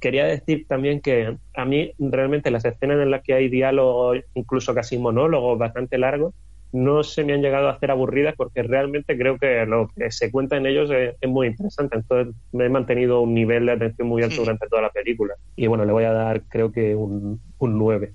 Quería decir también que a mí realmente las escenas en las que hay diálogos, incluso casi monólogos bastante largos, no se me han llegado a hacer aburridas porque realmente creo que lo que se cuenta en ellos es, es muy interesante. Entonces me he mantenido un nivel de atención muy alto durante toda la película. Y bueno, le voy a dar creo que un, un 9.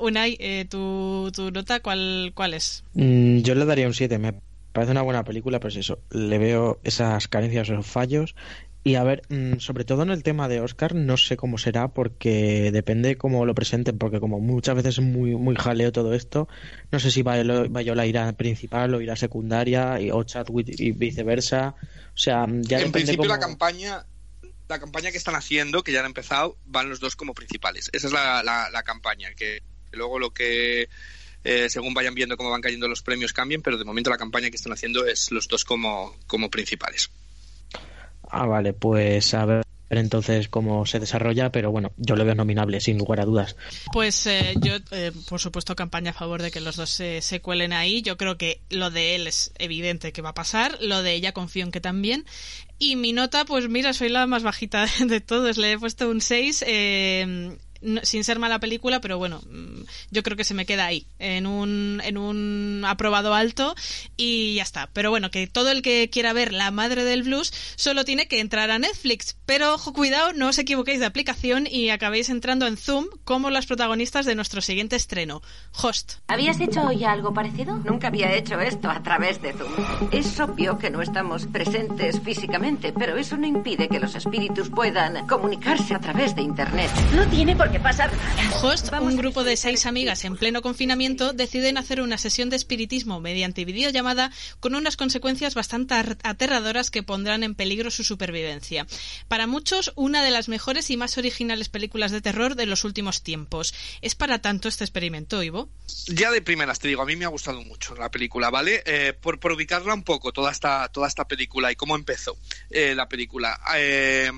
Unai, eh, ¿tu, ¿tu, nota cuál, cuál es? Mm, yo le daría un 7. Me parece una buena película, pero es eso, le veo esas carencias, esos fallos Y a ver, mm, sobre todo en el tema de Oscar, no sé cómo será porque depende cómo lo presenten, porque como muchas veces es muy, muy jaleo todo esto, no sé si Viola irá principal o irá secundaria o Chadwick y viceversa. O sea, ya En principio la campaña la campaña que están haciendo, que ya han empezado, van los dos como principales. Esa es la, la, campaña, que luego lo que eh, según vayan viendo cómo van cayendo los premios cambien, pero de momento la campaña que están haciendo es los dos como, como principales. Ah, vale, pues a ver entonces cómo se desarrolla, pero bueno, yo lo veo nominable, sin lugar a dudas. Pues eh, yo, eh, por supuesto, campaña a favor de que los dos se, se, cuelen ahí. Yo creo que lo de él es evidente que va a pasar, lo de ella confío en que también. Y mi nota, pues mira, soy la más bajita de todos, le he puesto un 6. Eh, sin ser mala película, pero bueno, mm, yo creo que se me queda ahí, en un, en un aprobado alto y ya está. Pero bueno, que todo el que quiera ver La Madre del Blues solo tiene que entrar a Netflix. Pero ojo, cuidado, no os equivoquéis de aplicación y acabéis entrando en Zoom como las protagonistas de nuestro siguiente estreno, Host. ¿Habías hecho ya algo parecido? Nunca había hecho esto a través de Zoom. Es obvio que no estamos presentes físicamente, pero eso no impide que los espíritus puedan comunicarse a través de Internet. No tiene por qué pasar Host, un grupo de seis amigas en pleno confinamiento, deciden hacer una sesión de espiritismo mediante videollamada con unas consecuencias bastante aterradoras que pondrán en peligro su supervivencia. Para muchos, una de las mejores y más originales películas de terror de los últimos tiempos. ¿Es para tanto este experimento, Ivo? Ya de primeras te digo, a mí me ha gustado mucho la película, ¿vale? Eh, por, ubicarla un poco, toda esta, toda esta película y cómo empezó eh, la película. Eh,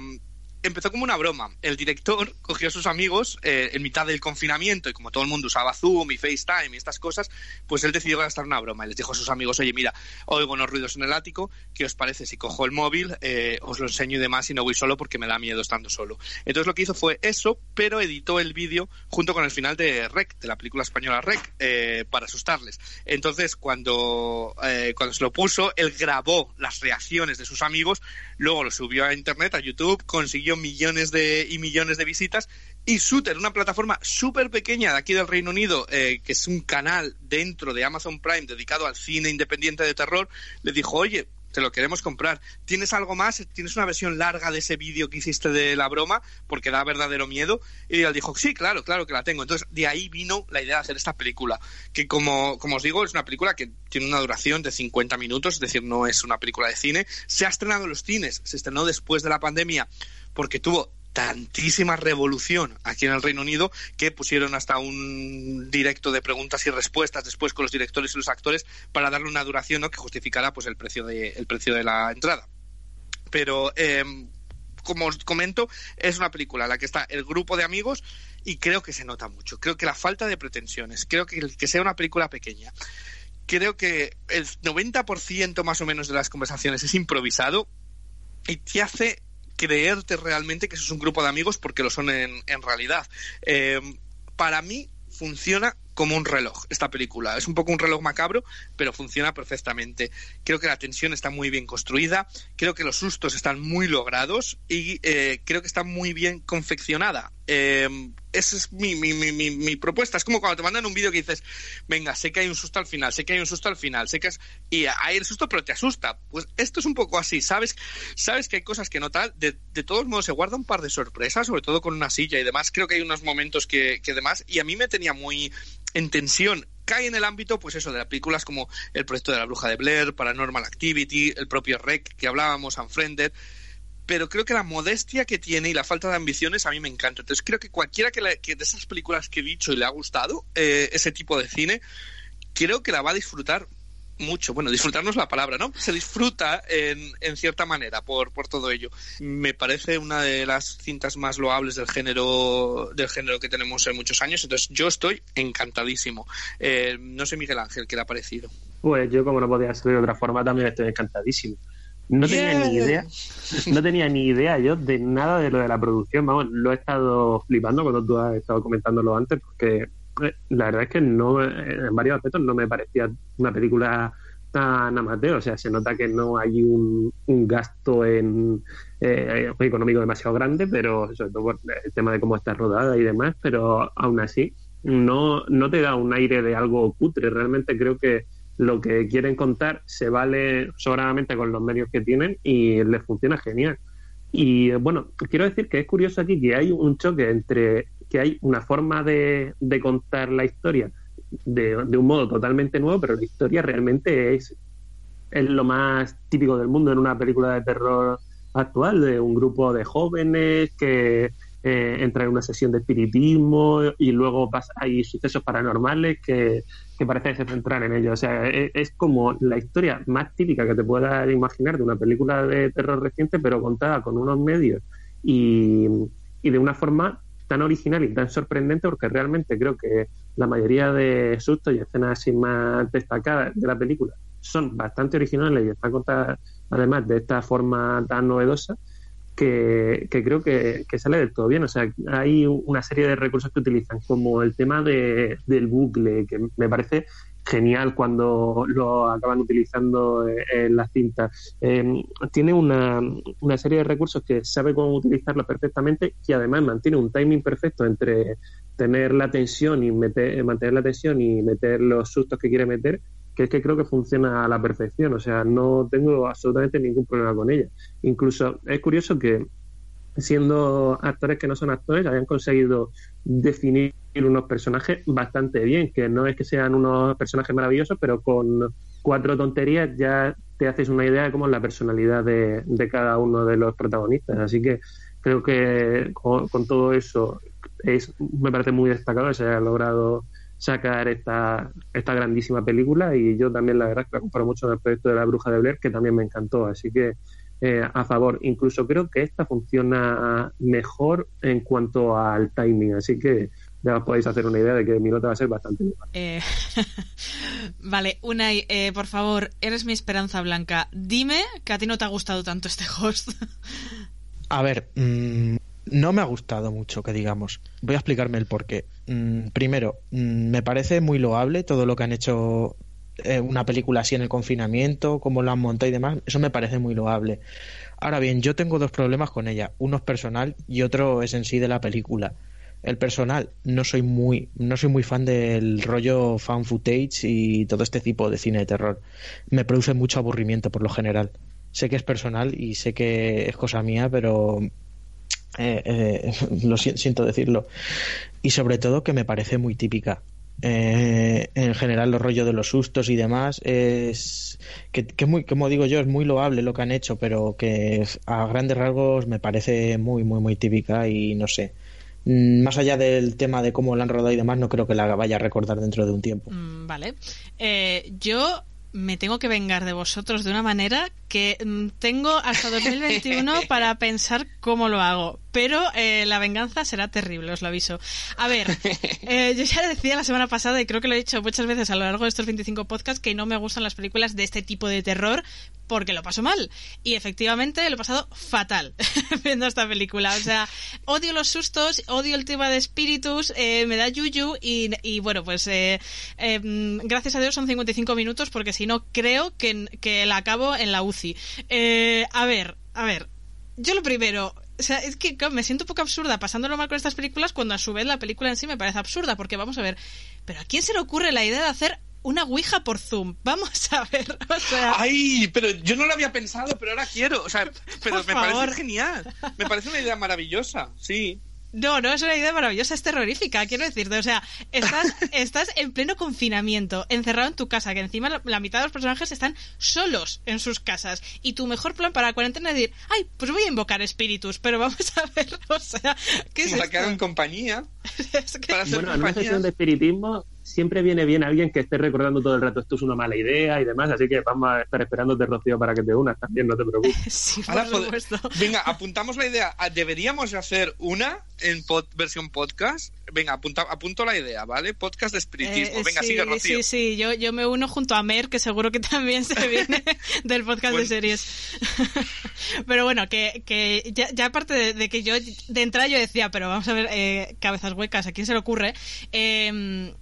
empezó como una broma. El director cogió a sus amigos eh, en mitad del confinamiento y como todo el mundo usaba Zoom y FaceTime y estas cosas, pues él decidió gastar una broma y les dijo a sus amigos, oye, mira, oigo unos ruidos en el ático, ¿qué os parece si cojo el móvil, eh, os lo enseño y demás y no voy solo porque me da miedo estando solo? Entonces lo que hizo fue eso, pero editó el vídeo junto con el final de Rec, de la película española Rec, eh, para asustarles. Entonces cuando, cuando se lo puso, él grabó las reacciones de sus amigos, luego lo subió a internet, a YouTube, consiguió millones de, y millones de visitas. Y Shooter, una plataforma súper pequeña de aquí del Reino Unido, eh, que es un canal dentro de Amazon Prime dedicado al cine independiente de terror, le dijo, oye, te lo queremos comprar. ¿Tienes algo más? ¿Tienes una versión larga de ese vídeo que hiciste de la broma? Porque da verdadero miedo. Y él dijo, sí, claro, claro que la tengo. Entonces, de ahí vino la idea de hacer esta película, que como, como os digo, es una película que tiene una duración de 50 minutos, es decir, no es una película de cine. Se ha estrenado en los cines, se estrenó después de la pandemia porque tuvo tantísima revolución aquí en el Reino Unido que pusieron hasta un directo de preguntas y respuestas después con los directores y los actores para darle una duración que justificara pues el precio de la entrada. Pero em, como os comento es una película en la que está el grupo de amigos y creo que se nota mucho. Creo que la falta de pretensiones creo que que sea una película pequeña creo que el 90% más o menos de las conversaciones es improvisado y te hace creerte realmente que eso es un grupo de amigos porque lo son en, en realidad. Eh, para mí funciona como un reloj esta película. Es un poco un reloj macabro, pero funciona perfectamente. Creo que la tensión está muy bien construida, creo que los sustos están muy logrados y eh, creo que está muy bien confeccionada. Eh, esa es mi, mi, mi, mi, propuesta. Es como cuando te mandan un vídeo que dices, venga, sé que hay un susto al final, sé que hay un susto al final, sé que. Y hay el susto, pero te asusta. Pues esto es un poco así, ¿sabes? Sabes que hay cosas que no tal. De, de todos modos, se guarda un par de sorpresas, sobre todo con una silla y demás. Creo que hay unos momentos que, que demás. Y a mí me tenía muy en tensión cae en el ámbito, pues eso, de las películas como El proyecto de la bruja de Blair, Paranormal Activity, el propio Rec que hablábamos, Unfriended, pero creo que la modestia que tiene y la falta de ambiciones a mí me encanta. Entonces creo que cualquiera que, de esas películas que he dicho y le ha gustado eh, ese tipo de cine, creo que la va a disfrutar mucho. Bueno, disfrutarnos la palabra, ¿no? Se disfruta en, en cierta manera por, por todo ello. Me parece una de las cintas más loables del género, del género que tenemos en muchos años. Entonces, yo estoy encantadísimo. Eh, no sé, Miguel Ángel, ¿qué le ha parecido? Pues yo, como no podía ser de otra forma, también estoy encantadísimo. No tenía ni idea, no tenía ni idea yo de nada de lo de la producción. Vamos, lo he estado flipando cuando tú has estado comentándolo antes, porque la verdad es que no en varios aspectos no me parecía una película tan amateur, o sea, se nota que no hay un, gasto en eh, económico demasiado grande, pero sobre todo por el tema de cómo está rodada y demás, pero aún así no, no te da un aire de algo cutre, realmente creo que lo que quieren contar se vale sobradamente con los medios que tienen y les funciona genial. Y bueno, quiero decir que es curioso aquí que hay un choque entre que hay una forma de, de contar la historia de, un modo totalmente nuevo, pero la historia realmente es, es lo más típico del mundo en una película de terror actual, de un grupo de jóvenes que eh, entra en una sesión de espiritismo y luego hay sucesos paranormales que, que parece centran en ello. O sea, es, es, como la historia más típica que te puedas imaginar de una película de terror reciente, pero contada con unos medios y, y de una forma tan original y tan sorprendente porque realmente creo que la mayoría de sustos y escenas así más destacadas de la película son bastante originales y están contadas además de esta forma tan novedosa que, creo que, que, sale del todo bien. O sea, hay una serie de recursos que utilizan, como el tema de, del bucle, que me parece genial cuando lo acaban utilizando en las cintas. Eh, tiene una, una, serie de recursos que sabe cómo utilizarlo perfectamente y además mantiene un timing perfecto entre tener la tensión y meter, mantener la tensión y meter los sustos que quiere meter que es que creo que funciona a la perfección, o sea, no tengo absolutamente ningún problema con ella. Incluso es curioso que siendo actores que no son actores hayan conseguido definir unos personajes bastante bien, que no es que sean unos personajes maravillosos, pero con cuatro tonterías ya te haces una idea de cómo es la personalidad de, de cada uno de los protagonistas. Así que creo que con, con todo eso es, me parece muy destacado que se haya logrado sacar esta, esta grandísima película y yo también la verdad que la comparo mucho con el proyecto de la bruja de Blair que también me encantó así que eh, a favor incluso creo que esta funciona mejor en cuanto al timing así que ya os podéis hacer una idea de que mi nota va a ser bastante mejor. Eh, vale, Unai, eh, por favor, eres mi esperanza blanca. Dime que a ti no te ha gustado tanto este host. a ver, mmm, no me ha gustado mucho, que digamos. Voy a explicarme el porqué. Mm, primero, mm, me parece muy loable todo lo que han hecho eh, una película así en el confinamiento, cómo lo han montado y demás. Eso me parece muy loable. Ahora bien, yo tengo dos problemas con ella. Uno es personal y otro es en sí de la película. El personal, no soy muy, no soy muy fan del rollo fan footage y todo este tipo de cine de terror. Me produce mucho aburrimiento por lo general. Sé que es personal y sé que es cosa mía, pero eh, eh, lo siento decirlo. Y sobre todo que me parece muy típica. Eh, en general, los rollos de los sustos y demás es que, que, muy, como digo yo, es muy loable lo que han hecho, pero que a grandes rasgos me parece muy, muy, muy típica y no sé. Mm, más allá del tema de cómo la han rodado y demás, no creo que la vaya a recordar dentro de un tiempo. Mm, vale. Eh, yo me tengo que vengar de vosotros de una manera que mm, tengo hasta 2021 para pensar cómo lo hago. Pero eh, la venganza será terrible, os lo aviso. A ver, eh, yo ya decía la semana pasada, y creo que lo he dicho muchas veces a lo largo de estos 25 podcasts, que no me gustan las películas de este tipo de terror porque lo paso mal. Y efectivamente lo he pasado fatal viendo esta película. O sea, odio los sustos, odio el tema de espíritus, eh, me da yuyu y, y bueno, pues eh, gracias a Dios son 55 minutos porque si no creo que, que la acabo en la UCI. Eh, a ver, a ver. Yo lo primero, o sea, es que me siento un poco absurda pasándolo mal con estas películas cuando a su vez la película en sí me parece absurda, porque vamos a ver, pero ¿a quién se le ocurre la idea de hacer una Ouija por Zoom. Vamos a ver. O sea... Ay, pero yo no lo había pensado, pero ahora quiero. O sea, pero por me favor. parece genial. Me parece una idea maravillosa, sí. No, no es una idea maravillosa, es terrorífica, quiero decirte. O sea, estás, estás en pleno confinamiento, encerrado en tu casa, que encima la, la, mitad de los personajes están solos en sus casas. Y tu mejor plan para la cuarentena es decir, ay, pues voy a invocar espíritus, pero vamos a ver, o sea, ¿qué es para esto? que hagan compañía. es que... Para hacer bueno, en una compañía. sesión de espiritismo siempre viene bien alguien que esté recordando todo el rato esto es una mala idea y demás, así que vamos a estar esperándote, Rocío, para que te unas también, no te preocupes. Sí, por Ahora, pod- supuesto. Venga, apuntamos la idea. Ah, Deberíamos hacer una en pod- versión podcast. Venga, apunta, apunto la idea, ¿vale? Podcast de espiritismo. Eh, Venga, sí, sigue, Rocío. Sí, sí, yo, yo me uno junto a Mer, que seguro que también se viene del podcast Bueno. de series. pero bueno, que, que ya, ya aparte de, de que yo de entrada yo decía, pero vamos a ver, eh, cabezas huecas, ¿a quién se le ocurre? Eh,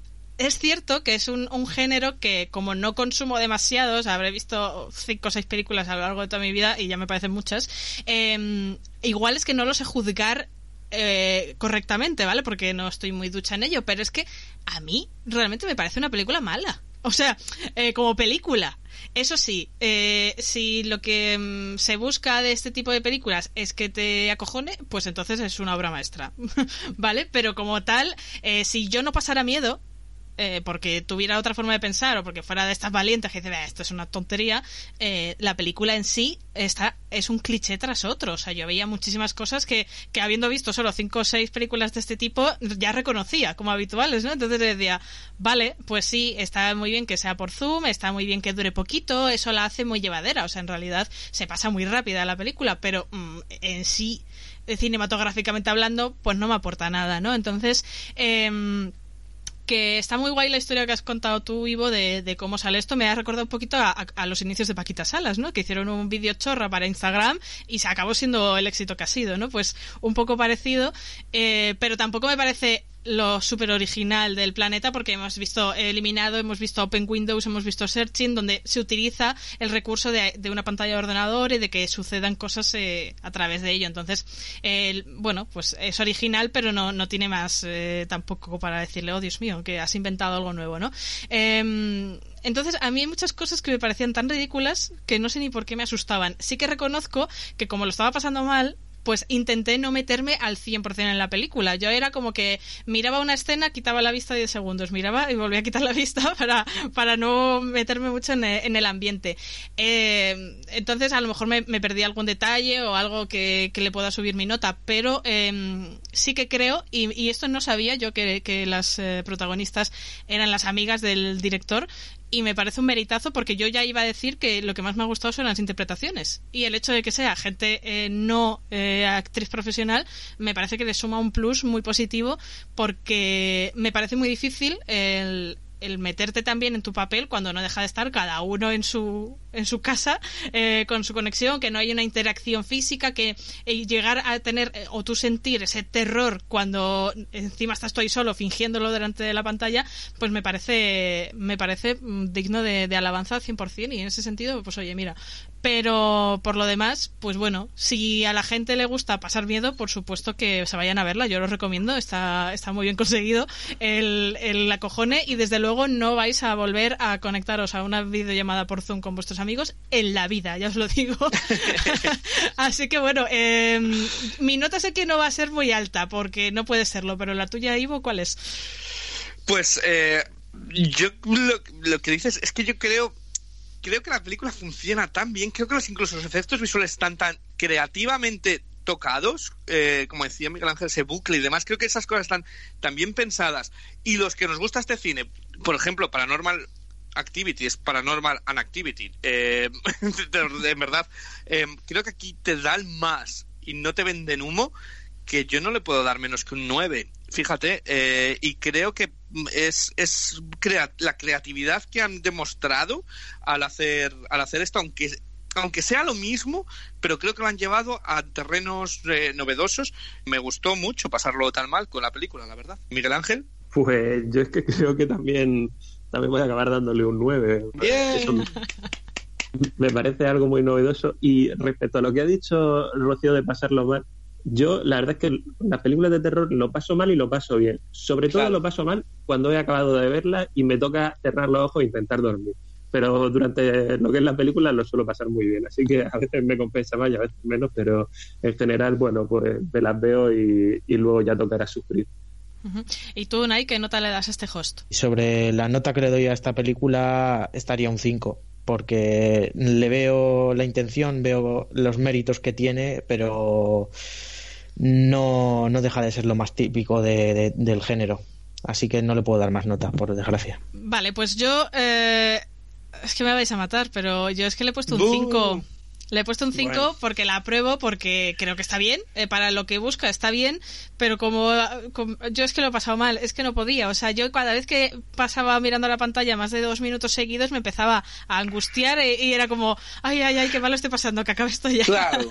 es cierto que es un, un, género que como no consumo demasiados, habré visto cinco o seis películas a lo largo de toda mi vida y ya me parecen muchas, eh, igual es que no lo sé juzgar eh, correctamente, ¿vale? Porque no estoy muy ducha en ello, pero es que a mí realmente me parece una película mala. O sea, eh, como película. Eso sí, eh, si lo que mm, se busca de este tipo de películas es que te acojone, pues entonces es una obra maestra, ¿vale? Pero como tal, eh, si yo no pasara miedo, eh, porque tuviera otra forma de pensar o porque fuera de estas valientes que dicen, esto es una tontería, eh, la película en sí está, es un cliché tras otro. O sea, yo veía muchísimas cosas que, que habiendo visto solo cinco o seis películas de este tipo, ya reconocía como habituales, ¿no? Entonces decía, vale, pues sí, está muy bien que sea por Zoom, está muy bien que dure poquito, eso la hace muy llevadera. O sea, en realidad se pasa muy rápida la película, pero mm, en sí, cinematográficamente hablando, pues no me aporta nada, ¿no? Entonces, eh, que está muy guay la historia que has contado tú, Ivo, de, de cómo sale esto. Me ha recordado un poquito a, los inicios de Paquita Salas, ¿no? Que hicieron un vídeo chorra para Instagram y se acabó siendo el éxito que ha sido, ¿no? Pues un poco parecido, eh, pero tampoco me parece lo súper original del planeta porque hemos visto eliminado, hemos visto Open Windows, hemos visto Searching, donde se utiliza el recurso de, de una pantalla de ordenador y de que sucedan cosas eh, a través de ello. Entonces, eh, bueno, pues es original, pero no, no tiene más eh, tampoco para decirle, oh Dios mío, que has inventado algo nuevo, ¿no? entonces, a mí hay muchas cosas que me parecían tan ridículas que no sé ni por qué me asustaban. Sí que reconozco que como lo estaba pasando mal, pues intenté no meterme al 100% en la película. Yo era como que miraba una escena, quitaba la vista 10 segundos, miraba y volvía a quitar la vista para, para no meterme mucho en el, en el ambiente. Eh, entonces, a lo mejor me, perdí algún detalle o algo que, que, le pueda subir mi nota, pero eh, sí que creo, y, y, esto no sabía yo que, que las eh, protagonistas eran las amigas del director, y me parece un meritazo porque yo ya iba a decir que lo que más me ha gustado son las interpretaciones. Y el hecho de que sea gente eh, no eh, actriz profesional me parece que le suma un plus muy positivo porque me parece muy difícil el el meterte también en tu papel cuando no deja de estar cada uno en su en su casa eh, con su conexión que no hay una interacción física que eh, llegar a tener eh, o tú sentir ese terror cuando encima estás tú ahí solo fingiéndolo delante de la pantalla pues me parece me parece mm, digno de, alabanza al 100% y en ese sentido pues oye mira. Pero por lo demás, pues bueno, si a la gente le gusta pasar miedo, por supuesto que se vayan a verla, yo lo recomiendo, está, está muy bien conseguido el, el acojone y desde luego no vais a volver a conectaros a una videollamada por Zoom con vuestros amigos en la vida, ya os lo digo. Así que bueno, eh, mi nota sé que no va a ser muy alta porque no puede serlo, pero la tuya, Ivo, ¿cuál es? Pues eh, yo lo, lo que dices es que yo creo creo que la película funciona tan bien, creo que los, incluso los efectos visuales están tan creativamente tocados, eh, como decía Miguel Ángel, ese bucle y demás, creo que esas cosas están tan bien pensadas. Y los que nos gusta este cine, por ejemplo, Paranormal Activity es Paranormal Unactivity, eh, de, de, verdad, eh, creo que aquí te dan más y no te venden humo, que yo no le puedo dar menos que un 9. Fíjate, eh, y creo que es, es crea la creatividad que han demostrado al hacer, al hacer esto, aunque aunque sea lo mismo, pero creo que lo han llevado a terrenos eh, novedosos. Me gustó mucho pasarlo tan mal con la película, la verdad. Miguel Ángel. Pues yo es que creo que también, también voy a acabar dándole un 9. Eso me parece algo muy novedoso. Y respecto a lo que ha dicho Rocío de pasarlo mal, yo la verdad es que las películas de terror lo paso mal y lo paso bien. Sobre todo Claro. lo paso mal cuando he acabado de verla y me toca cerrar los ojos e intentar dormir. Pero durante lo que es la película lo suelo pasar muy bien. Así que a veces me compensa más y a veces menos, pero en general, bueno, pues me las veo y, y luego ya tocará sufrir. ¿Y tú, Nai, qué nota le das a este host? Y sobre la nota que le doy a esta película estaría un 5, porque le veo la intención, veo los méritos que tiene, pero no, no deja de ser lo más típico de, de, del género. Así que no le puedo dar más nota, por desgracia. Vale, pues yo... Eh, es que me vais a matar, pero yo es que le he puesto un ¡Bú! 5. Le he puesto un 5 Bueno. porque la apruebo, porque creo que está bien, eh, para lo que busca está bien, pero como, como- yo es que lo he pasado mal, es que no podía, o sea, yo cada vez que pasaba mirando la pantalla más de dos minutos seguidos me empezaba a angustiar e- y, era como, ay, ay, ay, qué malo estoy pasando, que acabe esto ya. Claro,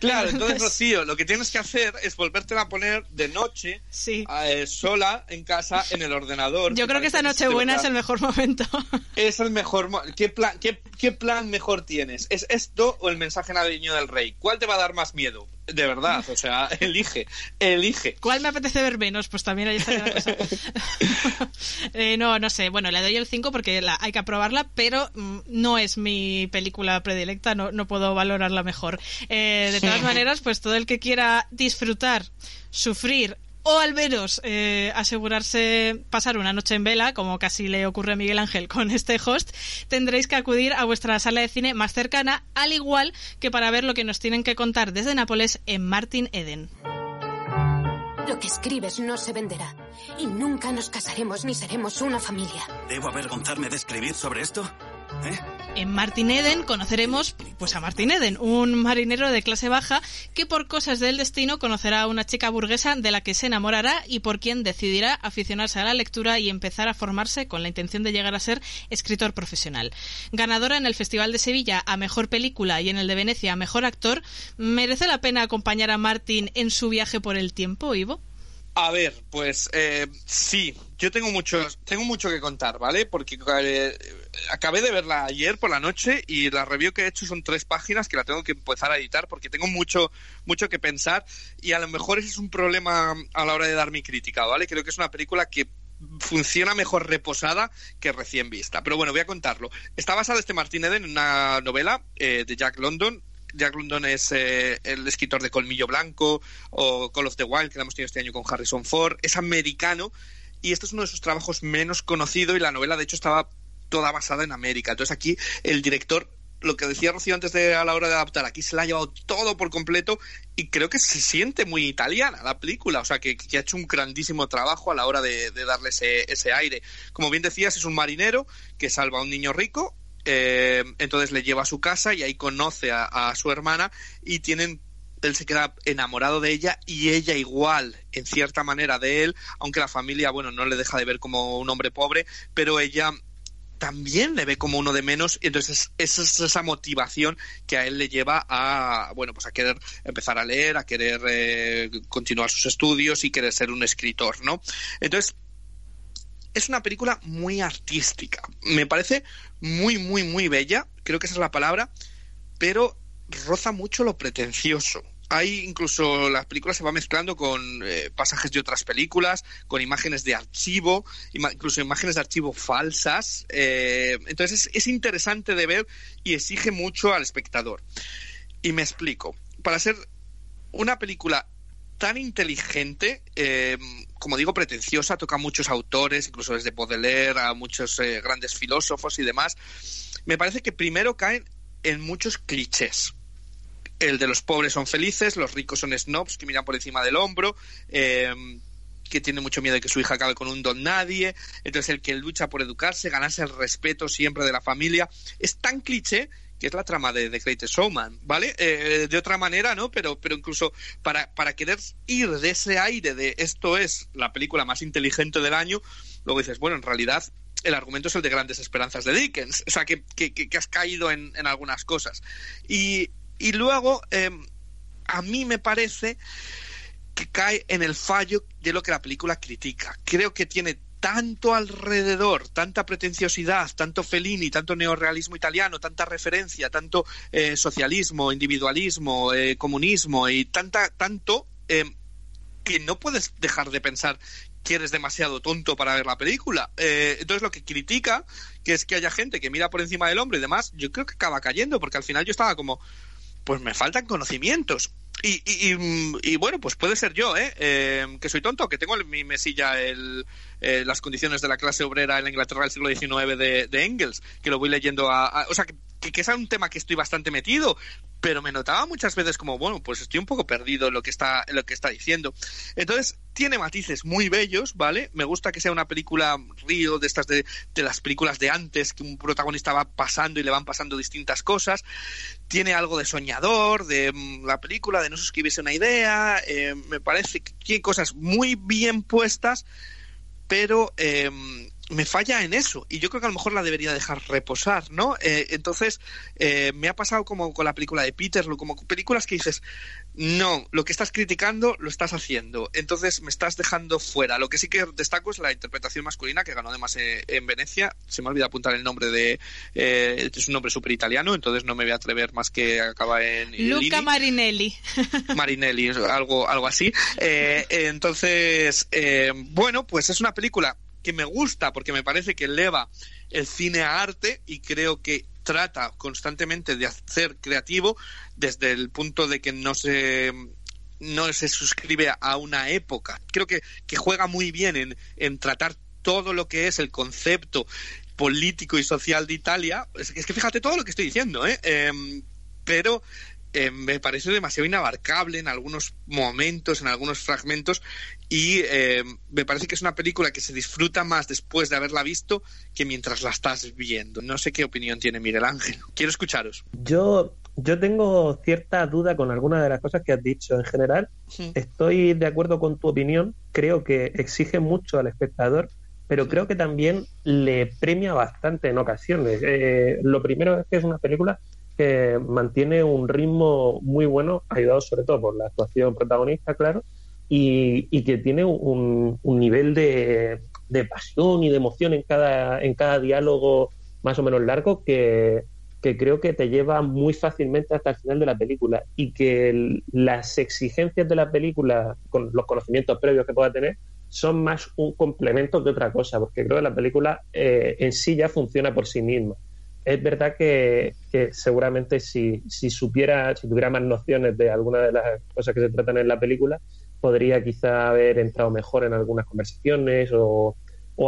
claro. Entonces, Rocío, lo que tienes que hacer es volvértela a poner de noche, Sí. eh, sola, en casa, en el ordenador. Yo creo que esta noche buena es el mejor momento. es el mejor. ¿Qué plan, qué, qué plan mejor tienes? ¿Es esto o el mensaje navideño del rey? ¿Cuál te va a dar más miedo? De verdad, o sea, elige, elige. ¿Cuál me apetece ver menos? Pues también ahí está la cosa. Eh, no, no sé. Bueno, le doy el 5 porque la, hay que aprobarla, pero mm, no es mi película predilecta, no, no puedo valorarla mejor. Eh, de todas maneras, pues todo el que quiera disfrutar, sufrir o al menos eh, asegurarse pasar una noche en vela, como casi le ocurre a Miguel Ángel con este host, tendréis que acudir a vuestra sala de cine más cercana, al igual que para ver lo que nos tienen que contar desde Nápoles en Martin Eden. Lo que escribes no se venderá. Y nunca nos casaremos ni seremos una familia. ¿Debo avergonzarme de escribir sobre esto? En Martin Eden conoceremos pues a Martin Eden, un marinero de clase baja que por cosas del destino conocerá a una chica burguesa de la que se enamorará y por quien decidirá aficionarse a la lectura y empezar a formarse con la intención de llegar a ser escritor profesional. Ganadora en el Festival de Sevilla a Mejor Película y en el de Venecia a Mejor Actor, ¿merece la pena acompañar a Martin en su viaje por el tiempo, Ivo? A ver, pues eh, sí, yo tengo mucho, tengo mucho que contar, ¿vale? Porque eh, acabé de verla ayer por la noche y la review que he hecho son tres páginas que la tengo que empezar a editar porque tengo mucho, mucho que pensar y a lo mejor ese es un problema a la hora de dar mi crítica, ¿vale? Creo que es una película que funciona mejor reposada que recién vista. Pero bueno, voy a contarlo. Está basada este Martin Eden en una novela eh, de Jack London Jack London es eh, el escritor de Colmillo Blanco o Call of the Wild, que lo hemos tenido este año con Harrison Ford. Es americano y este es uno de sus trabajos menos conocido y la novela, de hecho, estaba toda basada en América. Entonces aquí el director lo que decía Rocío antes de a la hora de adaptar, aquí se la ha llevado todo por completo y creo que se siente muy italiana la película, o sea que, ha hecho un grandísimo trabajo a la hora de, darle ese, ese, aire. Como bien decías, es un marinero que salva a un niño rico eh, entonces le lleva a su casa y ahí conoce a, su hermana y tienen él se queda enamorado de ella y ella igual, en cierta manera, de él, aunque la familia, bueno, no le deja de ver como un hombre pobre, pero ella también le ve como uno de menos y entonces esa es esa motivación que a él le lleva a bueno pues a querer empezar a leer a querer eh, continuar sus estudios y querer ser un escritor no entonces es una película muy artística. Me parece muy, muy, muy bella, creo que esa es la palabra, pero roza mucho lo pretencioso. Hay incluso las películas se va mezclando con eh, pasajes de otras películas, con imágenes de archivo, incluso imágenes de archivo falsas. Eh, entonces es, es interesante de ver y exige mucho al espectador. Y me explico. Para ser una película tan inteligente, eh, como digo, pretenciosa, toca a muchos autores, incluso desde Baudelaire a muchos eh, grandes filósofos y demás. Me parece que primero caen en muchos clichés. El de los pobres son felices, los ricos son snobs que miran por encima del hombro, eh, que tiene mucho miedo de que su hija acabe con un don nadie, entonces el que lucha por educarse, ganarse el respeto siempre de la familia. Es tan cliché que es la trama de The Greatest Showman, ¿vale? Eh, de otra manera, ¿no? Pero, pero incluso para, para querer ir de ese aire de esto es la película más inteligente del año, luego dices, bueno, en realidad el argumento es el de Grandes Esperanzas de Dickens, o sea, que, que, que has caído en, en, algunas cosas. Y, y luego, eh, a mí me parece que cae en el fallo de lo que la película critica. Creo que tiene tanto alrededor, tanta pretenciosidad, tanto Fellini, tanto neorrealismo italiano, tanta referencia, tanto eh, socialismo, individualismo, eh, comunismo y tanta, tanto eh, que no puedes dejar de pensar que eres demasiado tonto para ver la película. entonces lo que critica, que es que haya gente que mira por encima del hombre y demás, yo creo que acaba cayendo, porque al final yo estaba como, pues me faltan conocimientos. Y, y, bueno, pues puede ser yo, ¿eh? ¿eh? que soy tonto, que tengo en mi mesilla el, eh, las condiciones de la clase obrera en la Inglaterra del siglo XIX de, de Engels, que lo voy leyendo a, o sea, que, que, es un tema que estoy bastante metido, pero me notaba muchas veces como, bueno, pues estoy un poco perdido en lo que está, en lo que está diciendo. Entonces, tiene matices muy bellos, ¿vale? Me gusta que sea una película río de estas de, de las películas de antes, que un protagonista va pasando y le van pasando distintas cosas. Tiene algo de soñador, de mm, la película, de no suscribirse una idea. Eh, me parece que tiene cosas muy bien puestas, pero eh, me falla en eso y yo creo que a lo mejor la debería dejar reposar, ¿no? Eh, entonces eh, me ha pasado como con la película de Peter, como películas que dices, no, lo que estás criticando lo estás haciendo, entonces me estás dejando fuera. Lo que sí que destaco es la interpretación masculina que ganó además eh, en Venecia. Se me olvidado apuntar el nombre de, es un nombre súper italiano, entonces no me voy a atrever más que acaba en Luca Marinelli. Marinelli, algo algo así. entonces, bueno, pues es una película que me gusta porque me parece que eleva el cine a arte y creo que trata constantemente de hacer creativo desde el punto de que no se no se suscribe a una época. Creo que, que juega muy bien en, en tratar todo lo que es el concepto político y social de Italia. Es, que fíjate todo lo que estoy diciendo, ¿eh? Em, pero eh, me parece demasiado inabarcable en algunos momentos, en algunos fragmentos, y eh, me parece que es una película que se disfruta más después de haberla visto que mientras la estás viendo. No sé qué opinión tiene Miguel Ángel. Quiero escucharos. Yo, yo tengo cierta duda con algunas de las cosas que has dicho. En general, estoy de acuerdo con tu opinión. Creo que exige mucho al espectador, pero creo que también le premia bastante en ocasiones. Eh, lo primero es que es una película que mantiene un ritmo muy bueno, ayudado sobre todo por la actuación protagonista, claro, y, que tiene un, nivel de, pasión y de emoción en cada, en cada diálogo más o menos largo que, creo que te lleva muy fácilmente hasta el final de la película y que las exigencias de la película, con los conocimientos previos que pueda tener, son más un complemento que otra cosa, porque creo que la película eh, en sí ya funciona por sí misma. Es verdad que, seguramente si supiera, si tuviera más nociones de alguna de las cosas que se tratan en la película, podría quizá haber entrado mejor en algunas conversaciones o,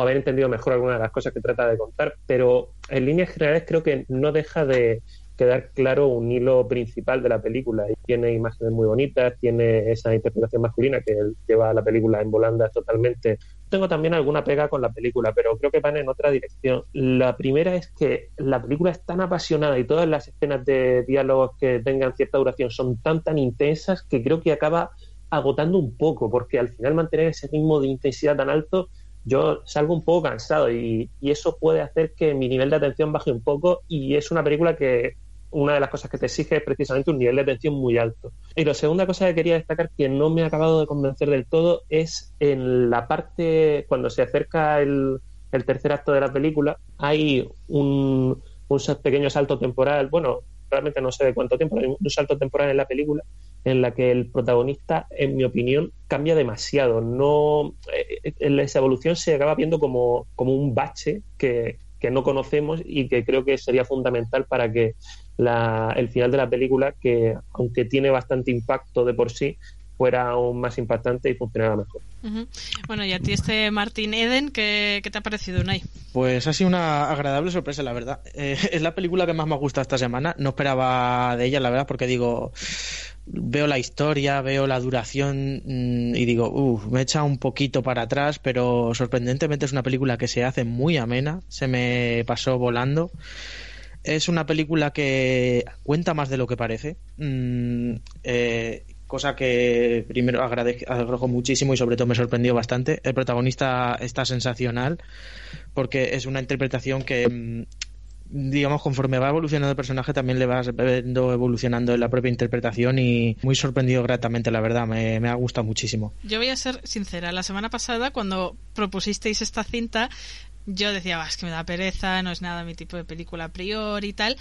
haber entendido mejor algunas de las cosas que trata de contar, pero en líneas generales creo que no deja de quedar claro un hilo principal de la película. Y tiene imágenes muy bonitas, tiene esa interpretación masculina que lleva a la película en volandas totalmente. Tengo también alguna pega con la película, pero creo que van en otra dirección. La primera es que la película es tan apasionada y todas las escenas de diálogos que tengan cierta duración son tan tan intensas que creo que acaba agotando un poco, porque al final mantener ese ritmo de intensidad tan alto, yo salgo un poco cansado y, eso puede hacer que mi nivel de atención baje un poco y es una película que una de las cosas que te exige es precisamente un nivel de atención muy alto. Y la segunda cosa que quería destacar que no me ha acabado de convencer del todo es en la parte, cuando se acerca el, tercer acto de la película, hay un, un pequeño salto temporal, bueno, realmente no sé de cuánto tiempo, hay un salto temporal en la película en la que el protagonista, en mi opinión, cambia demasiado. No, eh, esa evolución se acaba viendo como, como un bache que, que, no conocemos y que creo que sería fundamental para que la, el final de la película, que aunque tiene bastante impacto de por sí, fuera aún más impactante y funcionara mejor. Bueno, y a ti este Martin Eden, ¿qué, te ha parecido, Unai? Pues ha sido una agradable sorpresa, la verdad. Eh, es la película que más me ha gustado esta semana. No esperaba de ella, la verdad, porque digo, veo la historia, veo la duración mm, y digo, uff, me echa un poquito para atrás, pero sorprendentemente es una película que se hace muy amena, se me pasó volando. Es una película que cuenta más de lo que parece, mm, eh, cosa que primero agradezco muchísimo y sobre todo me sorprendió bastante. El protagonista está sensacional porque es una interpretación que mm, digamos, conforme va evolucionando el personaje, también le vas viendo evolucionando en la propia interpretación y muy sorprendido gratamente, la verdad, me, ha gustado muchísimo. Yo voy a ser sincera, la semana pasada, cuando propusisteis esta cinta, yo decía, es que me da pereza, no es nada mi tipo de película a priori y tal,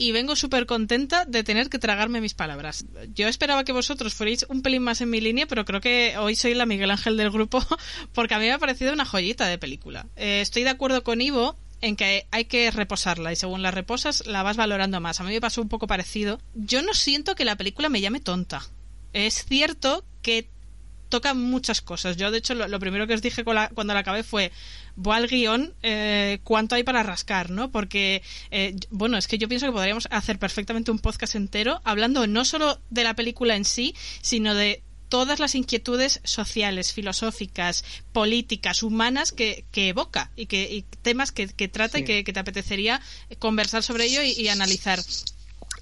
y vengo súper contenta de tener que tragarme mis palabras. Yo esperaba que vosotros fuerais un pelín más en mi línea, pero creo que hoy soy la Miguel Ángel del grupo porque a mí me ha parecido una joyita de película. Eh, estoy de acuerdo con Ivo en que hay que reposarla y según la reposas la vas valorando más. A mí me pasó un poco parecido. Yo no siento que la película me llame tonta. Es cierto que toca muchas cosas. Yo, de hecho, lo, primero que os dije cuando la acabé fue, voy al guion, eh, ¿cuánto hay para rascar? ¿no? Porque, eh, bueno, es que yo pienso que podríamos hacer perfectamente un podcast entero hablando no solo de la película en sí, sino de todas las inquietudes sociales, filosóficas, políticas, humanas que, evoca y que temas que, trata y que, te apetecería conversar sobre ello y, analizar.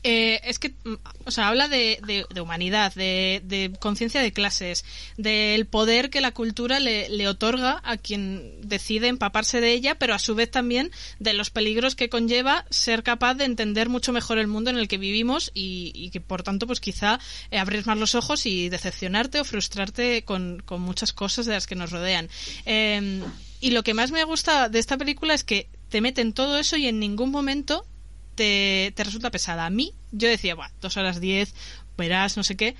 Eh, es que, mm, o sea, habla de, de, humanidad, de, de conciencia de clases, del poder que la cultura le, le, otorga a quien decide empaparse de ella, pero a su vez también de los peligros que conlleva ser capaz de entender mucho mejor el mundo en el que vivimos y, que, por tanto, pues quizá eh, abrir más los ojos y decepcionarte o frustrarte con, con, muchas cosas de las que nos rodean. Eh, y lo que más me gusta de esta película es que te meten todo eso y en ningún momento te, resulta pesada. A mí, yo decía, bueno, dos horas diez, verás, no sé qué.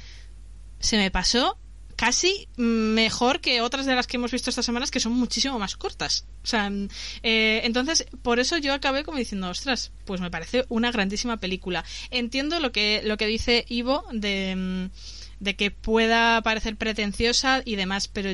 Se me pasó casi mejor que otras de las que hemos visto estas semanas que son muchísimo más cortas. O sea, eh, entonces, por eso yo acabé como diciendo, ostras, pues me parece una grandísima película. Entiendo lo que, lo que dice Ivo de, de que pueda parecer pretenciosa y demás, pero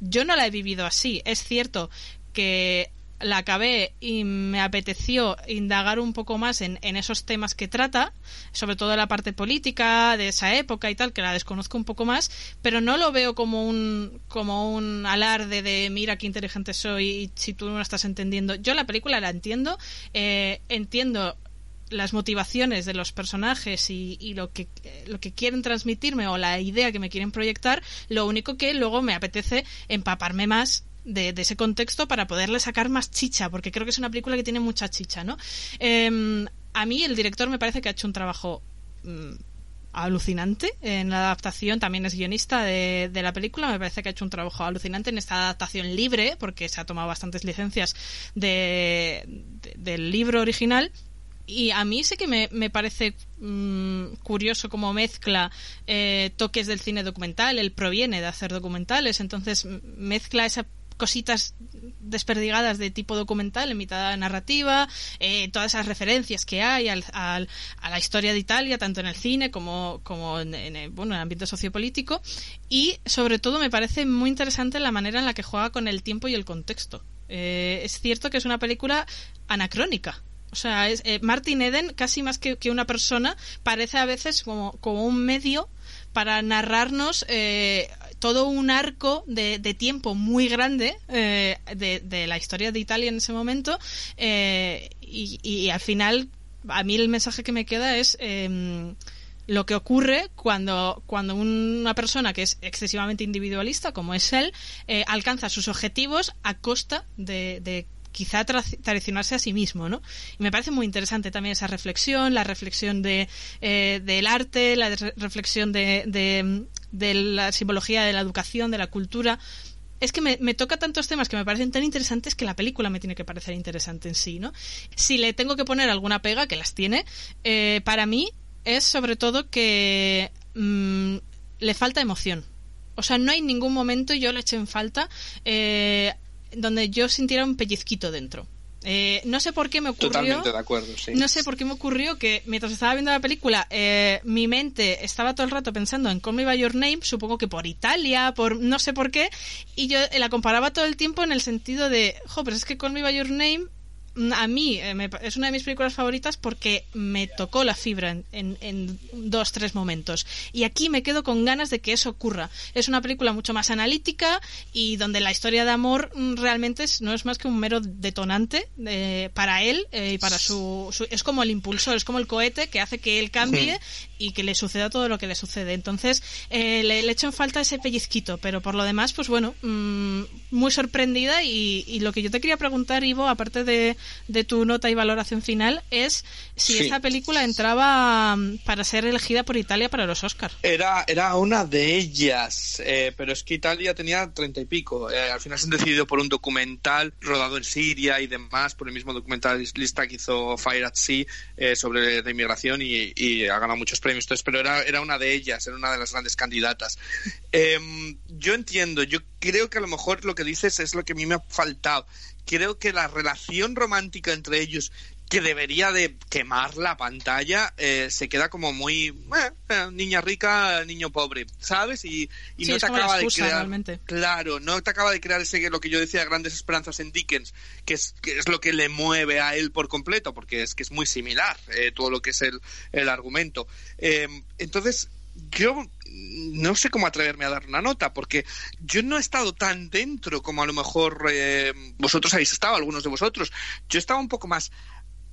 yo no la he vivido así. Es cierto que la acabé y me apeteció indagar un poco más en, en, esos temas que trata, sobre todo la parte política de esa época y tal, que la desconozco un poco más, pero no lo veo como un, como un alarde de mira qué inteligente soy y si tú no estás entendiendo. Yo la película la entiendo, eh, entiendo las motivaciones de los personajes y, y, lo que lo que quieren transmitirme o la idea que me quieren proyectar lo único que luego me apetece empaparme más de, ese contexto para poderle sacar más chicha, porque creo que es una película que tiene mucha chicha, ¿no? Em, a mí el director me parece que ha hecho un trabajo mm, alucinante en la adaptación, también es guionista de, la película, me parece que ha hecho un trabajo alucinante en esta adaptación libre, porque se ha tomado bastantes licencias de, del libro original. Y a mí sí que me, me parece mm, curioso cómo mezcla eh, toques del cine documental. Él proviene de hacer documentales, entonces mezcla esa cositas desperdigadas de tipo documental en mitad narrativa, eh, todas esas referencias que hay al, a la historia de Italia, tanto en el cine como, como en, el, bueno, en el ambiente sociopolítico, y sobre todo me parece muy interesante la manera en la que juega con el tiempo y el contexto. Eh, es cierto que es una película anacrónica, o sea, es, eh, Martin Eden, casi más que, que, una persona, parece a veces como, como un medio para narrarnos eh, todo un arco de, tiempo muy grande eh, de, la historia de Italia en ese momento eh, y, al final a mí el mensaje que me queda es em, lo que ocurre cuando, cuando una persona que es excesivamente individualista, como es él, alcanza sus objetivos a costa de, de quizá traicionarse a sí mismo, ¿no? Y me parece muy interesante también esa reflexión, la reflexión de, eh, del arte, la reflexión de, de, la simbología de la educación, de la cultura. Es que me, toca tantos temas que me parecen tan interesantes que la película me tiene que parecer interesante en sí, ¿no? Si le tengo que poner alguna pega, que las tiene, eh, para mí es sobre todo que mm, le falta emoción. O sea, no hay ningún momento, yo le eché en falta, eh, donde yo sintiera un pellizquito dentro. Eh, no sé por qué me ocurrió. Totalmente de acuerdo, sí. No sé por qué me ocurrió que mientras estaba viendo la película, eh, mi mente estaba todo el rato pensando en Call Me By Your Name, supongo que por Italia, por no sé por qué, y yo la comparaba todo el tiempo en el sentido de, jo, pero es que Call Me By Your Name a mí eh, es una de mis películas favoritas porque me tocó la fibra en, dos, tres momentos. Y aquí me quedo con ganas de que eso ocurra. Es una película mucho más analítica y donde la historia de amor mm, realmente no es más que un mero detonante eh, para él eh, y para su, Es como el impulsor, es como el cohete que hace que él cambie y que le suceda todo lo que le sucede. Entonces, le, le echo en falta ese pellizquito, pero por lo demás, pues bueno, mm, muy sorprendida y, y lo que yo te quería preguntar, Ivo, aparte de de tu nota y valoración final es si esta película entraba mm, para ser elegida por Italia para los Oscars. Era, era una de ellas, eh, pero es que Italia tenía treinta y pico. Eh, al final se han decidido por un documental rodado en Siria y demás, por el mismo documentalista que hizo Fire at Sea eh, sobre la inmigración y, ha ganado muchos premios. Pero era, era una de ellas, era una de las grandes candidatas. Em, yo entiendo, yo creo que a lo mejor lo que dices es lo que a mí me ha faltado creo que la relación romántica entre ellos que debería de quemar la pantalla eh, se queda como muy eh, eh, niña rica niño pobre sabes y, no te acaba de crear claro no te acaba de crear ese lo que yo decía grandes esperanzas en Dickens que es que es lo que le mueve a él por completo porque es que es muy similar todo lo que es el, el argumento. Entonces yo no sé cómo atreverme a dar una nota, porque yo no he estado tan dentro como a lo mejor eh, vosotros habéis estado, algunos de vosotros. Yo estaba un poco más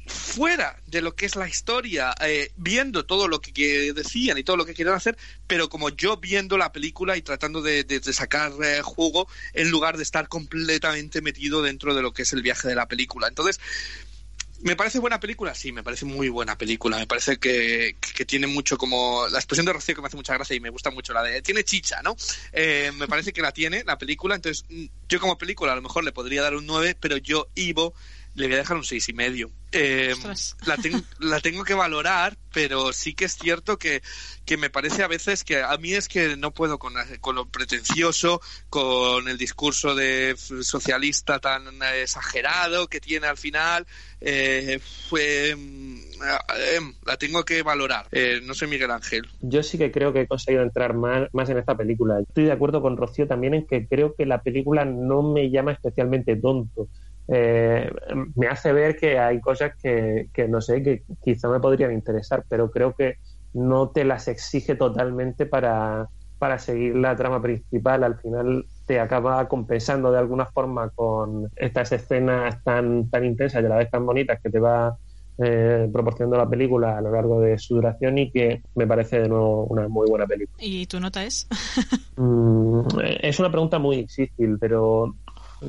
fuera de lo que es la historia, eh, viendo todo lo que, decían y todo lo que querían hacer, pero como yo viendo la película y tratando de, sacar eh, jugo en lugar de estar completamente metido dentro de lo que es el viaje de la película. Entonces, ¿Me parece buena película? Sí, me parece muy buena película. Me parece que, tiene mucho como... La expresión de Rocío que me hace mucha gracia y me gusta mucho la de... Tiene chicha, ¿no? Eh, me parece que la tiene, la película. Entonces, yo como película a lo mejor le podría dar un 9, pero yo, Ivo, le voy a dejar un seis y medio. Eh, la, la, tengo que valorar, pero sí que es cierto que, que, me parece a veces que a mí es que no puedo con, con lo pretencioso, con el discurso de socialista tan exagerado que tiene al final. Eh, fue, mm, eh, la tengo que valorar. no sé, Miguel Ángel. Yo sí que creo que he conseguido entrar más, más en esta película. Estoy de acuerdo con Rocío también en que creo que la película no me llama especialmente tonto eh, me hace ver que hay cosas que, no sé, que quizá me podrían interesar, pero creo que no te las exige totalmente para, para seguir la trama principal. Al final te acaba compensando de alguna forma con estas escenas tan, tan intensas y a la vez tan bonitas que te va eh, proporcionando la película a lo largo de su duración y que me parece de nuevo una muy buena película. ¿Y tu nota es? Mm, es una pregunta muy difícil, pero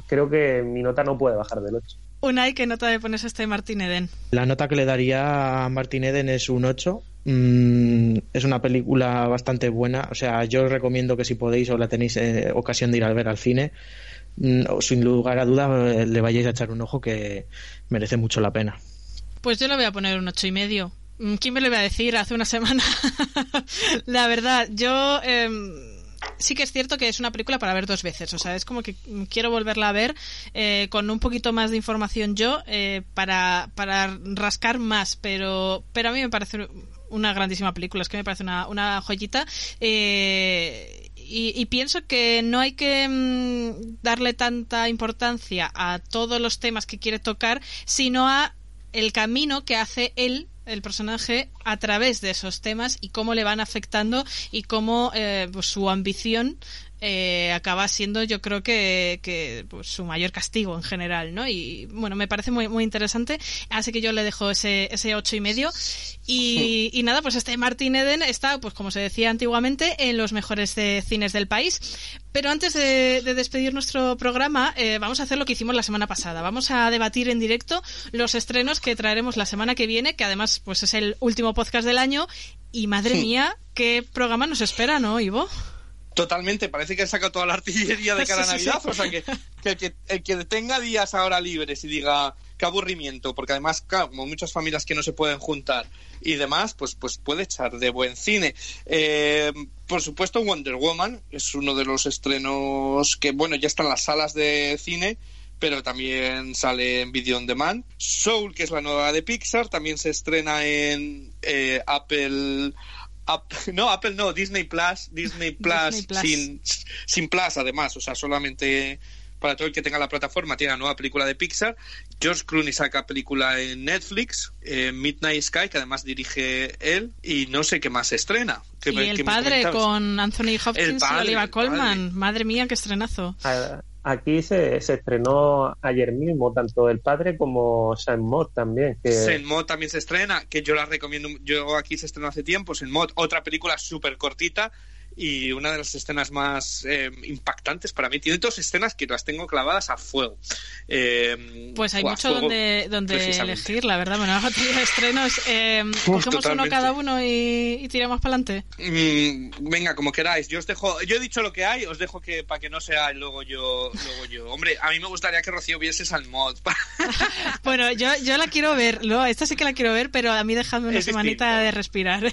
creo que mi nota no puede bajar del 8. Unai, ¿qué nota le pones a este Martin Eden? La nota que le daría a Martin Eden es un 8. Mm, es una película bastante buena. O sea, yo os recomiendo que si podéis o la tenéis eh, ocasión de ir a ver al cine, mm, sin lugar a duda eh, le vayáis a echar un ojo que merece mucho la pena. Pues yo le voy a poner un ocho y medio. Mm, ¿Quién me lo iba a decir hace una semana? la verdad, yo... Em, sí que es cierto que es una película para ver dos veces. O sea, es como que quiero volverla a ver eh, con un poquito más de información yo eh, para, para rascar más. Pero, pero a mí me parece una grandísima película. Es que me parece una, una joyita. Eh, y, pienso que no hay que mm, darle tanta importancia a todos los temas que quiere tocar, sino a el camino que hace él el personaje a través de esos temas y cómo le van afectando y cómo eh, pues, su ambición eh, acaba siendo yo creo que, que pues, su mayor castigo en general, ¿no? Y bueno, me parece muy, muy interesante, así que yo le dejo ese, ese ocho y medio. Y, y nada, pues este Martin Eden está, pues como se decía antiguamente, en los mejores cines del país. Pero antes de, despedir nuestro programa, eh, vamos a hacer lo que hicimos la semana pasada. Vamos a debatir en directo los estrenos que traeremos la semana que viene, que además pues es el último podcast del año. Y madre mía, qué programa nos espera, ¿no, Ivo? Totalmente, parece que ha sacado toda la artillería de cara a Navidad. O sea, que, el que tenga días ahora libres y diga qué aburrimiento, porque además, como muchas familias que no se pueden juntar y demás, pues, pues puede echar de buen cine. Eh, por supuesto, Wonder Woman es uno de los estrenos que, bueno, ya están las salas de cine pero también sale en Video On Demand. Soul, que es la nueva de Pixar, también se estrena en eh, Apple no, Apple no, Disney Plus, Disney Plus, Sin, sin Plus además, o sea, solamente para todo el que tenga la plataforma tiene la nueva película de Pixar. George Clooney saca película en Netflix, eh, Midnight Sky, que además dirige él, y no sé qué más se estrena. y el padre con Anthony Hopkins y Oliver Colman. Madre mía, qué estrenazo. Ah, Aquí se, se, estrenó ayer mismo, tanto El Padre como Saint Mod también. Que... Saint Mod también se estrena, que yo la recomiendo. Yo aquí se estrenó hace tiempo. Saint Mod, otra película súper cortita y una de las escenas más eh, impactantes para mí. Tiene dos escenas que las tengo clavadas a fuego. Eh, pues hay mucho donde, donde elegir, la verdad. Bueno, de estrenos. Eh, cogemos uno cada uno y, tiramos para adelante. Mm, venga, como queráis. Yo os dejo. Yo he dicho lo que hay, os dejo que para que no sea luego yo, luego yo. Hombre, a mí me gustaría que Rocío viese al mod. bueno, yo, yo la quiero ver. Luego, esta sí que la quiero ver, pero a mí dejadme una semanita de respirar.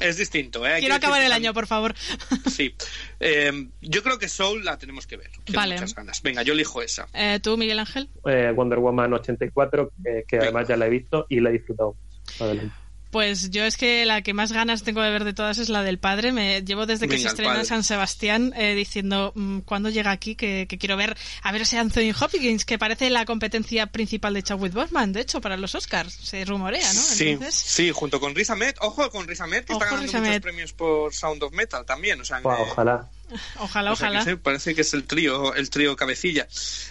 es distinto, ¿eh? Quiero acabar el año, por favor. Sí. Eh, yo creo que Soul la tenemos que ver. vale. muchas ganas. Venga, yo elijo esa. Eh, ¿Tú, Miguel Ángel? Eh, Wonder Woman 84, que, además ya la he visto y la he disfrutado. Adelante. Pues yo es que la que más ganas tengo de ver de todas es la del padre. Me llevo desde que se estrena en San Sebastián eh, diciendo mm, cuándo llega aquí que, quiero ver a ver ese Anthony Hopkins que parece la competencia principal de Chadwick Boseman, de hecho para los Oscars se rumorea, ¿no? Sí, sí, junto con Riz Ahmed. Ojo con Riz Ahmed que está ganando muchos premios por Sound of Metal también, o sea, ojalá. Ojalá, O sea, que ojalá. sí, parece que es el trío, el trío cabecilla.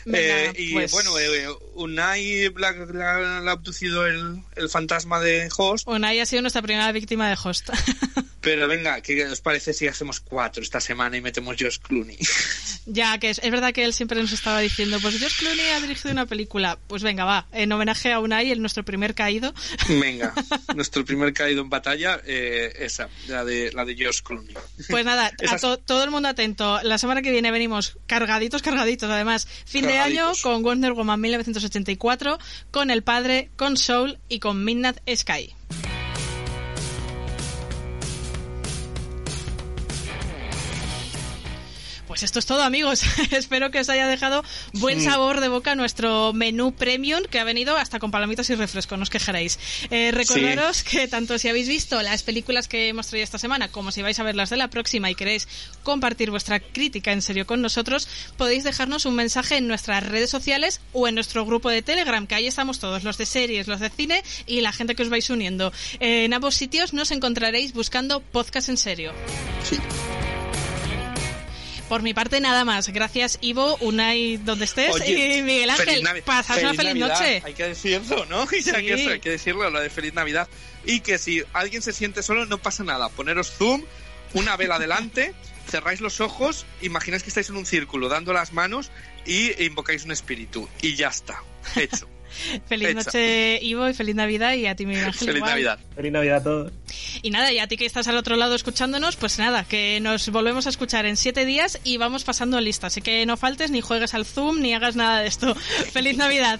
Venga, Eh, y pues- bueno, eh, Unai la, la- la ha abducido el, el fantasma de Host, Unai ha sido nuestra primera víctima de host. pero venga, ¿qué os parece si hacemos cuatro esta semana y metemos Josh Clooney? ya que es, es verdad que él siempre nos estaba diciendo, pues George Clooney ha dirigido una película. Pues venga, va, en homenaje a Unai, el nuestro primer caído. venga, nuestro primer caído en batalla, eh, esa, la de, la de Josh Clooney. Pues nada, a to- todo el mundo atento. La semana que viene venimos cargaditos, cargaditos. Además, fin de año con Wonder Woman 1984, con El Padre, con Soul y con Midnight Sky. Pues esto es todo, amigos. Espero que os haya dejado buen sabor de boca nuestro menú premium que ha venido hasta con palomitas y refresco, no os quejaréis. Eh, recordaros que tanto si habéis visto las películas que hemos traído esta semana como si vais a ver las de la próxima y queréis compartir vuestra crítica en serio con nosotros, podéis dejarnos un mensaje en nuestras redes sociales o en nuestro grupo de Telegram, que ahí estamos todos, los de series, los de cine y la gente que os vais uniendo. Eh, en ambos sitios nos encontraréis buscando podcast en serio. Sí. Por mi parte, nada más. Gracias, Ivo, Unai, donde estés, Oye, y Miguel Ángel. Pasad una feliz Navidad. noche. Hay que decirlo, ¿no? Y ya Sí. que eso, hay que decirlo, lo de feliz Navidad. Y que si alguien se siente solo, no pasa nada. Poneros zoom, una vela adelante, cerráis los ojos, imagináis que estáis en un círculo dando las manos y invocáis un espíritu. Y ya está. Hecho. Feliz noche, Ivo, y feliz Navidad. Y a ti, Miguel Ángel. feliz igual. Navidad. Feliz Navidad a todos. Y nada, y a ti que estás al otro lado escuchándonos, pues nada, que nos volvemos a escuchar en siete días y vamos pasando lista. Así que no faltes, ni juegues al Zoom, ni hagas nada de esto. ¡Feliz Navidad!